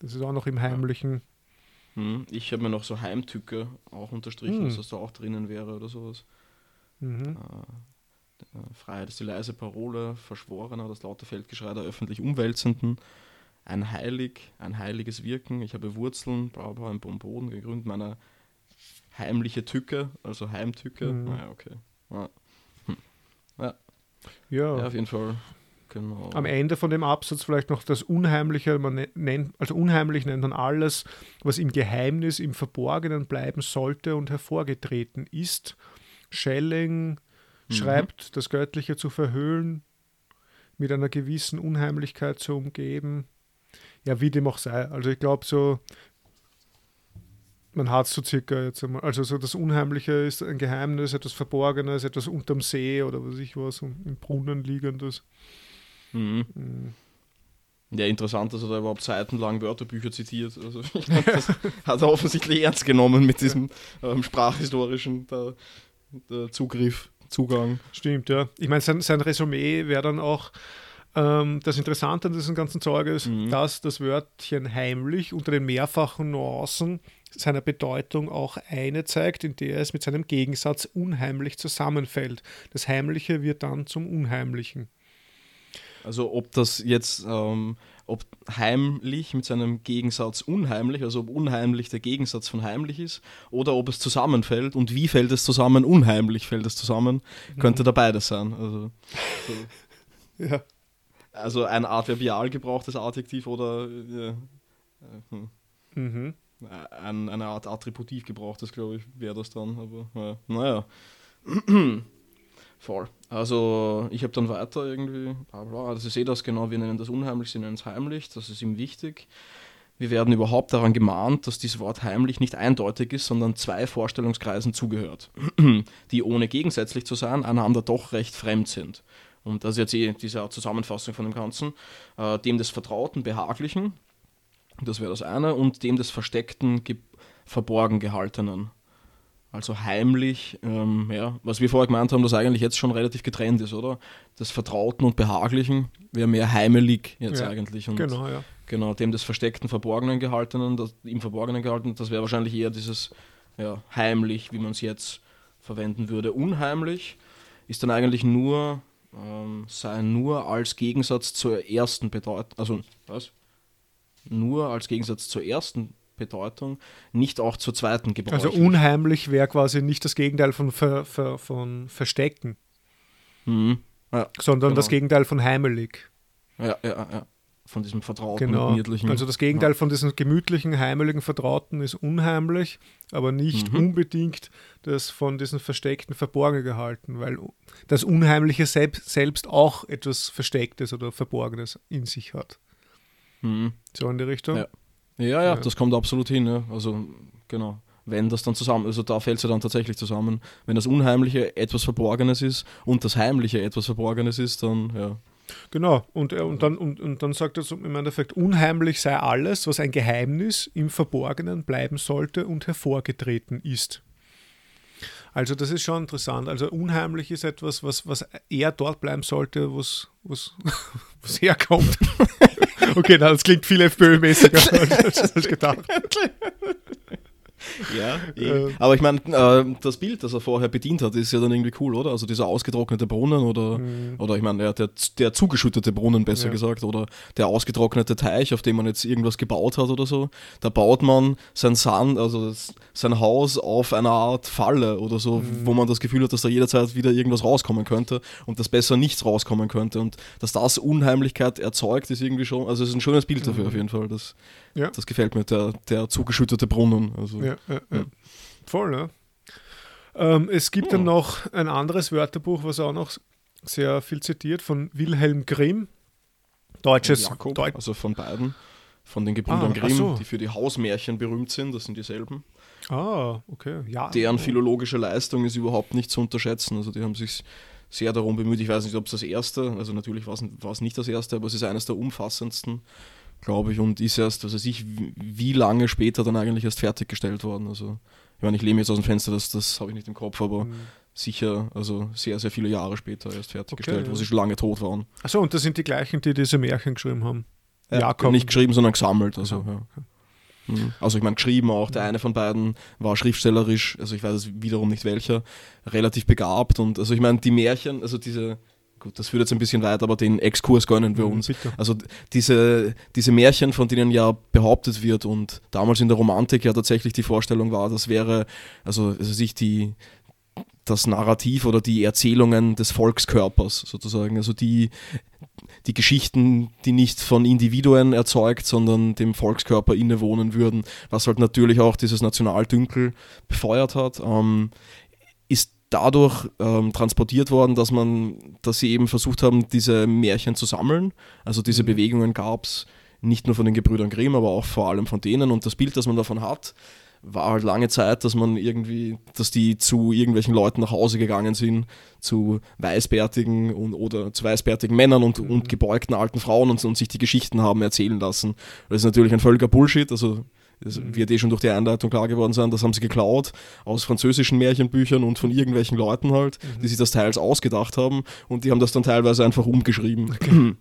das ist auch noch im Heimlichen. Hm, ich habe mir noch so Heimtücke auch unterstrichen, Hm. dass das da auch drinnen wäre oder sowas. Mhm. Äh, äh, Freiheit ist die leise Parole, Verschworener, das laute Feldgeschrei der öffentlich Umwälzenden. Ein Heilig, ein heiliges Wirken. Ich habe Wurzeln, bla bla, im Boden gegründet. Meine heimliche Tücke, also Heimtücke. Mhm. Naja, okay. Ja. Ja. ja, auf jeden Fall. Genau. am Ende von dem Absatz vielleicht noch das Unheimliche, man ne- nennt, also unheimlich nennt man alles, was im Geheimnis, im Verborgenen bleiben sollte und hervorgetreten ist. Schelling Mhm. schreibt, das Göttliche zu verhüllen, mit einer gewissen Unheimlichkeit zu umgeben. Ja, wie dem auch sei. Also ich glaube so, man hat so circa jetzt einmal, also so das Unheimliche ist ein Geheimnis, etwas Verborgenes, etwas unterm See oder was ich was, im Brunnen liegendes. Mhm. Mhm. Ja, interessant, dass er da überhaupt seitenlang Wörterbücher zitiert. Also, ich glaub, das hat er offensichtlich ernst genommen mit diesem ähm, sprachhistorischen da, der Zugriff, Zugang. Stimmt, ja. Ich meine, sein, sein Resümee wäre dann auch ähm, das Interessante an diesem ganzen Zeug ist, Mhm. dass das Wörtchen heimlich unter den mehrfachen Nuancen seiner Bedeutung auch eine zeigt, in der es mit seinem Gegensatz unheimlich zusammenfällt. Das Heimliche wird dann zum Unheimlichen. Also ob das jetzt, ähm, ob heimlich mit seinem Gegensatz unheimlich, also ob unheimlich der Gegensatz von heimlich ist, oder ob es zusammenfällt und wie fällt es zusammen, unheimlich fällt es zusammen, könnte da beides sein. Also, so. Ja. also ein adverbial gebrauchtes Adjektiv oder äh, äh, hm, Mhm. ein, eine Art attributiv gebrauchtes, glaube ich, wäre das dann. Aber ja, naja. Voll. Also ich habe dann weiter irgendwie, bla bla, das ist eh das genau, wir nennen das unheimlich, sie nennen es heimlich, das ist ihm wichtig. Wir werden überhaupt daran gemahnt, dass dieses Wort heimlich nicht eindeutig ist, sondern zwei Vorstellungskreisen zugehört, die ohne gegensätzlich zu sein, einander doch recht fremd sind. Und das ist jetzt eh diese Zusammenfassung von dem Ganzen. Äh, dem des Vertrauten, Behaglichen, das wäre das eine, und dem des Versteckten, ge Verborgen gehaltenen. Also heimlich, ähm, ja, was wir vorher gemeint haben, das eigentlich jetzt schon relativ getrennt ist, oder? Das Vertrauten und Behaglichen wäre mehr heimelig jetzt Ja, eigentlich. Und Genau, ja. Genau, dem des versteckten, verborgenen gehaltenen, das, im Verborgenen gehalten, das wäre wahrscheinlich eher dieses ja, heimlich, wie man es jetzt verwenden würde. Unheimlich ist dann eigentlich nur, ähm, sei nur als Gegensatz zur ersten Bedeutung, also was? Nur als Gegensatz zur ersten Bedeutung, nicht auch zur zweiten Also gebräuchlich. unheimlich wäre quasi nicht das Gegenteil von, ver, ver, von Verstecken, Mhm. Ja, sondern Genau. das Gegenteil von heimelig. ja, ja, ja. Von diesem vertrauten, Genau. gemütlichen. Also das Gegenteil von diesem gemütlichen, heimeligen Vertrauten ist unheimlich, aber nicht Mhm. unbedingt das von diesen Versteckten verborgen gehalten, weil das Unheimliche selbst, selbst auch etwas Verstecktes oder Verborgenes in sich hat. Mhm. So in die Richtung. Ja. Ja, ja, das kommt absolut hin. Ja. Also, genau. Wenn das dann zusammen, also da fällt es ja dann tatsächlich zusammen. Wenn das Unheimliche etwas Verborgenes ist und das Heimliche etwas Verborgenes ist, dann, ja. Genau, und, er- und, dann, und, und dann sagt er so im Endeffekt, unheimlich sei alles, was ein Geheimnis im Verborgenen bleiben sollte und hervorgetreten ist. Also das ist schon interessant. Also unheimlich ist etwas, was, was eher dort bleiben sollte, was was herkommt. Okay, na, das klingt viel FPÖ-mäßiger, als ich gedacht. Ja, eh. aber ich meine, äh, das Bild, das er vorher bedient hat, ist ja dann irgendwie cool, oder? Also dieser ausgetrocknete Brunnen oder, oder ich meine, der, der, der zugeschüttete Brunnen, besser Mhm. Ja. gesagt, oder der ausgetrocknete Teich, auf dem man jetzt irgendwas gebaut hat oder so. Da baut man sein Sand, also das, sein Haus auf einer Art Falle oder so, Mhm. wo man das Gefühl hat, dass da jederzeit wieder irgendwas rauskommen könnte und dass besser nichts rauskommen könnte. Und dass das Unheimlichkeit erzeugt, ist irgendwie schon, also es ist ein schönes Bild dafür auf jeden Fall. Das, Mhm. Ja. das gefällt mir, der, der zugeschüttete Brunnen. Also, Ja, ja, ja. Voll, ja. Ähm, es gibt dann Hm. noch ein anderes Wörterbuch, was auch noch sehr viel zitiert, von Wilhelm Grimm. Deutsches, Jakob, Deut also von beiden, von den Gebrüdern Ah, Grimm, so. die für die Hausmärchen berühmt sind, das sind dieselben. ah, okay. Ja. Deren philologische Leistung ist überhaupt nicht zu unterschätzen. Also die haben sich sehr darum bemüht. Ich weiß nicht, ob es das erste, also natürlich war es, war es nicht das erste, aber es ist eines der umfassendsten, glaube ich, und ist erst, was weiß ich, wie- lange später dann eigentlich erst fertiggestellt worden. Also ich meine, ich lehne jetzt aus dem Fenster, das, das habe ich nicht im Kopf, aber Hm. sicher, also sehr, sehr viele Jahre später erst fertiggestellt, Okay, wo ja. sie schon lange tot waren. Achso, und das sind die gleichen, die diese Märchen geschrieben haben. Ja, Jakob. Nicht geschrieben, sondern gesammelt. Also, ja. Mhm. also ich meine, geschrieben auch. Der eine von beiden war schriftstellerisch, also ich weiß es wiederum nicht welcher, relativ begabt. Und also ich meine, die Märchen, also diese, gut, das führt jetzt ein bisschen weit, aber den Exkurs gönnen wir Mhm, uns. Bitte. Also diese, diese Märchen, von denen ja behauptet wird und damals in der Romantik ja tatsächlich die Vorstellung war, das wäre, also, also sich die, das Narrativ oder die Erzählungen des Volkskörpers sozusagen, also die, die Geschichten, die nicht von Individuen erzeugt, sondern dem Volkskörper innewohnen würden, was halt natürlich auch dieses Nationaldünkel befeuert hat, ähm, dadurch ähm, transportiert worden, dass man, dass sie eben versucht haben, diese Märchen zu sammeln. Also diese Mhm. Bewegungen gab es nicht nur von den Gebrüdern Grimm, aber auch vor allem von denen. Und das Bild, das man davon hat, war halt lange Zeit, dass man irgendwie, dass die zu irgendwelchen Leuten nach Hause gegangen sind, zu weißbärtigen und, oder zu weißbärtigen Männern und, Mhm. und gebeugten alten Frauen und, und sich die Geschichten haben erzählen lassen. Das ist natürlich ein völliger Bullshit, also das Mhm. wird eh schon durch die Einleitung klar geworden sein, das haben sie geklaut aus französischen Märchenbüchern und von irgendwelchen Leuten halt, Mhm. die sich das teils ausgedacht haben und die haben das dann teilweise einfach umgeschrieben.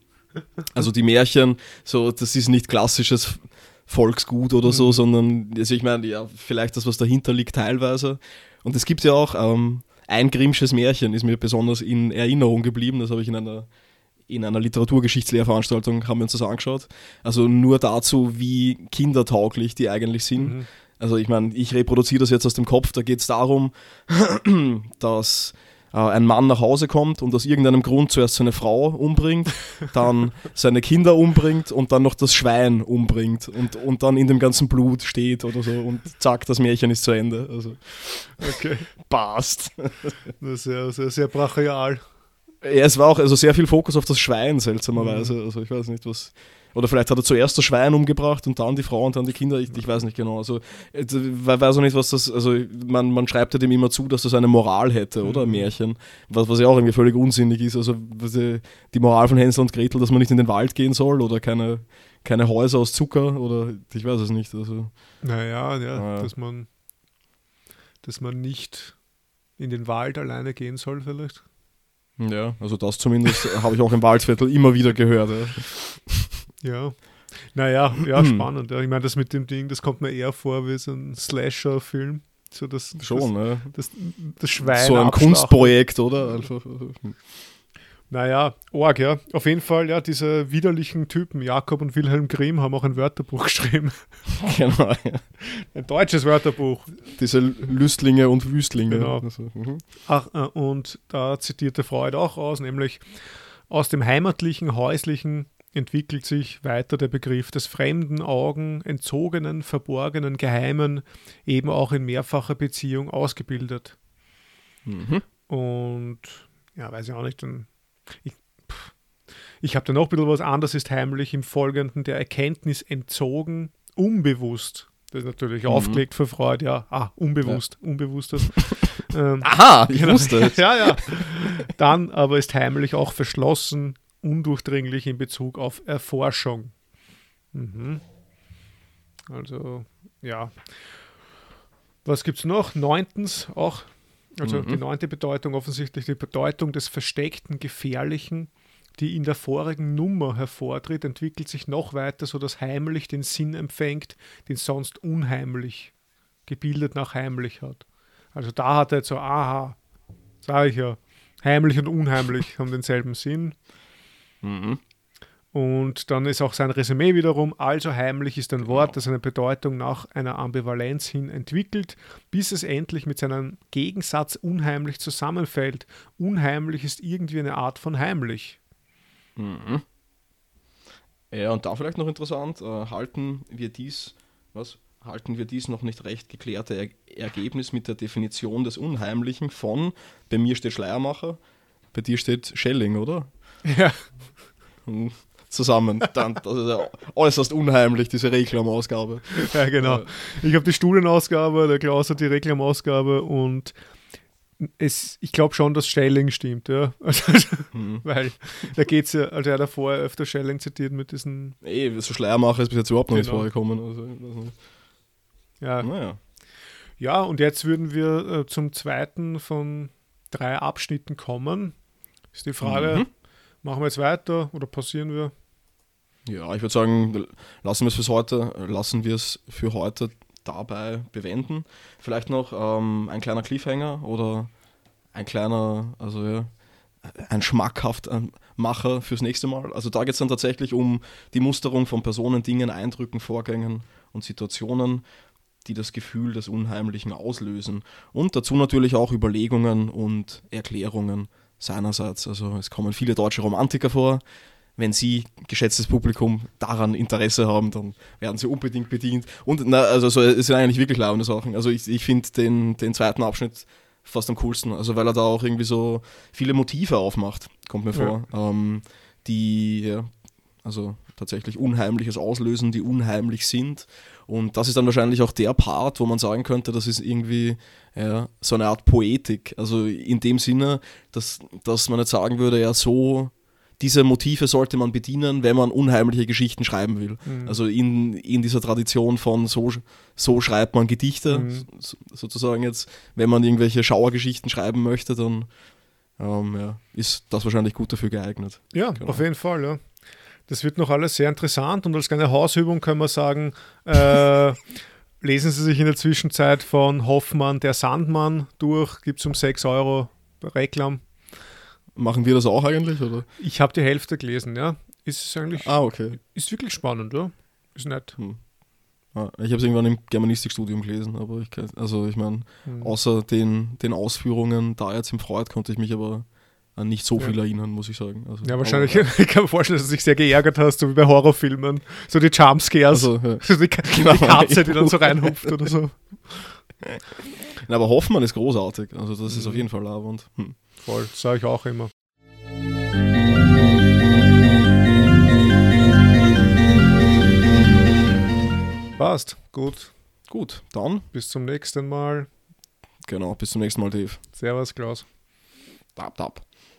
Also die Märchen, so das ist nicht klassisches Volksgut oder so, Mhm. sondern also ich meine, ja, vielleicht das, was dahinter liegt, teilweise. Und es gibt ja auch ähm, ein Grimmsches Märchen, ist mir besonders in Erinnerung geblieben, das habe ich in einer in einer Literaturgeschichtslehrveranstaltung haben wir uns das angeschaut. Also nur dazu, wie kindertauglich die eigentlich sind. Mhm. Also ich meine, ich reproduziere das jetzt aus dem Kopf. Da geht es darum, dass äh, ein Mann nach Hause kommt und aus irgendeinem Grund zuerst seine Frau umbringt, dann seine Kinder umbringt und dann noch das Schwein umbringt und, und dann in dem ganzen Blut steht oder so und zack, das Märchen ist zu Ende. Also Okay. passt. Das ist sehr, sehr, sehr brachial. Ja, es war auch also sehr viel Fokus auf das Schwein, seltsamerweise. Also ich weiß nicht, was. Oder vielleicht hat er zuerst das Schwein umgebracht und dann die Frau und dann die Kinder. Ich, ich weiß nicht genau. Also ich weiß auch nicht, was das. Also man, man schreibt ja dem immer zu, dass das eine Moral hätte, oder? Ein Märchen. Was, was ja auch irgendwie völlig unsinnig ist. Also äh, die Moral von Hänsel und Gretel, dass man nicht in den Wald gehen soll oder keine, keine Häuser aus Zucker oder ich weiß es nicht. Also Naja, ja, Ja. dass man dass man nicht in den Wald alleine gehen soll, vielleicht. Ja, also das zumindest habe ich auch im Waldviertel immer wieder gehört. Ja. Ja. Naja, ja, Hm. spannend. Ja. Ich meine, das mit dem Ding, das kommt mir eher vor wie so ein Slasher-Film. So das, Schon, ne? Das, das, das Schwein. So ein. Kunstprojekt, oder? Einfach. Naja, Org, ja. Auf jeden Fall, ja, diese widerlichen Typen, Jakob und Wilhelm Grimm, haben auch ein Wörterbuch geschrieben. Genau, ja. Ein deutsches Wörterbuch. Diese Lüstlinge und Wüstlinge. Genau. Also, mhm. Ach, äh, und da zitierte Freud auch aus, nämlich aus dem heimatlichen, häuslichen entwickelt sich weiter der Begriff des fremden Augen, entzogenen, verborgenen, geheimen, eben auch in mehrfacher Beziehung ausgebildet. Mhm. Und ja, weiß ich auch nicht, dann, ich, ich habe da noch ein bisschen was anderes ist heimlich im Folgenden, der Erkenntnis entzogen, unbewusst. Das ist natürlich Mhm. aufgelegt für Freud, ja, ah, unbewusst, unbewusstes. ähm, Aha, ich Genau. wusste es. ja, ja. Dann aber ist heimlich auch verschlossen, undurchdringlich in Bezug auf Erforschung. Mhm. Also, ja. Was gibt es noch? Neuntens auch, also Mhm. die neunte Bedeutung offensichtlich die Bedeutung des versteckten, gefährlichen, die in der vorigen Nummer hervortritt, entwickelt sich noch weiter, so dass heimlich den Sinn empfängt, den sonst unheimlich gebildet nach heimlich hat. Also da hat er jetzt so, aha, sage ich ja, heimlich und unheimlich haben denselben Sinn. Mhm. Und dann ist auch sein Resümee wiederum, also heimlich ist ein Wort, das eine Bedeutung nach einer Ambivalenz hin entwickelt, bis es endlich mit seinem Gegensatz unheimlich zusammenfällt. Unheimlich ist irgendwie eine Art von heimlich. Mhm. Ja, und da vielleicht noch interessant, äh, halten wir dies, was? Halten wir dies noch nicht recht geklärte er Ergebnis mit der Definition des Unheimlichen von, bei mir steht Schleiermacher, bei dir steht Schelling, oder? Ja, Hm, Zusammen. Dann, das ist ja äußerst unheimlich, diese Reklamausgabe. ja genau. Ich habe die Studienausgabe, der Klaus hat die Reklamausgabe und es, ich glaube schon, dass Schelling stimmt, ja. Also, Mhm. weil da geht es ja, also er hat ja vorher öfter Schelling zitiert mit diesen, Eh, so Schleiermacher ist bis jetzt überhaupt noch nicht Genau. vorgekommen. Also, nicht. ja, naja. Ja, und jetzt würden wir äh, zum zweiten von drei Abschnitten kommen. Ist die Frage, Mhm. machen wir jetzt weiter oder passieren wir? Ja, ich würde sagen, lassen wir es fürs heute, lassen wir es für heute dabei bewenden. Vielleicht noch ähm, ein kleiner Cliffhanger oder ein kleiner, also ja, ein schmackhaft ähm, Macher fürs nächste Mal. Also da geht es dann tatsächlich um die Musterung von Personen, Dingen, Eindrücken, Vorgängen und Situationen, die das Gefühl des Unheimlichen auslösen. Und dazu natürlich auch Überlegungen und Erklärungen seinerseits. Also es kommen viele deutsche Romantiker vor. Wenn Sie, geschätztes Publikum, daran Interesse haben, dann werden Sie unbedingt bedient. Und na, also so, es sind eigentlich wirklich laune Sachen. Also ich, ich finde den, den zweiten Abschnitt fast am coolsten. Also weil er da auch irgendwie so viele Motive aufmacht, kommt mir vor. Ähm, die ja, also tatsächlich Unheimliches auslösen, die unheimlich sind. Und das ist dann wahrscheinlich auch der Part, wo man sagen könnte, das ist irgendwie ja, so eine Art Poetik. Also in dem Sinne, dass, dass man jetzt sagen würde, ja, so, diese Motive sollte man bedienen, wenn man unheimliche Geschichten schreiben will. Mhm. Also in, in dieser Tradition von so, so schreibt man Gedichte, Mhm. so, sozusagen jetzt, wenn man irgendwelche Schauergeschichten schreiben möchte, dann ähm, ja, ist das wahrscheinlich gut dafür geeignet. Ja, Genau. auf jeden Fall, ja. Das wird noch alles sehr interessant und als kleine Hausübung können wir sagen, äh, lesen Sie sich in der Zwischenzeit von Hoffmann der Sandmann durch, gibt es um 6 Euro Reklam. Machen wir das auch eigentlich? Oder? Ich habe die Hälfte gelesen, ja. Ist eigentlich, Ah, okay. ist wirklich spannend, ja. Ist nett. Hm. Ah, ich habe es irgendwann im Germanistikstudium gelesen, aber ich kann, also ich meine, Hm. außer den, den Ausführungen da jetzt im Freud konnte ich mich aber an nicht so Ja. viel erinnern, muss ich sagen. Also, Ja, wahrscheinlich, Aber, ich kann mir vorstellen, dass du dich sehr geärgert hast, so wie bei Horrorfilmen. So die Jumpscares. also, ja. so die, Genau. die Katze, die dann so reinhupft oder so. Na, aber Hoffmann ist großartig. Also das ist Mhm. auf jeden Fall labernd. Hm. Voll, sage ich auch immer. Passt, gut. Gut, dann, Bis zum nächsten Mal. genau, bis zum nächsten Mal, Dave. Servus, Klaus. Tap, tap.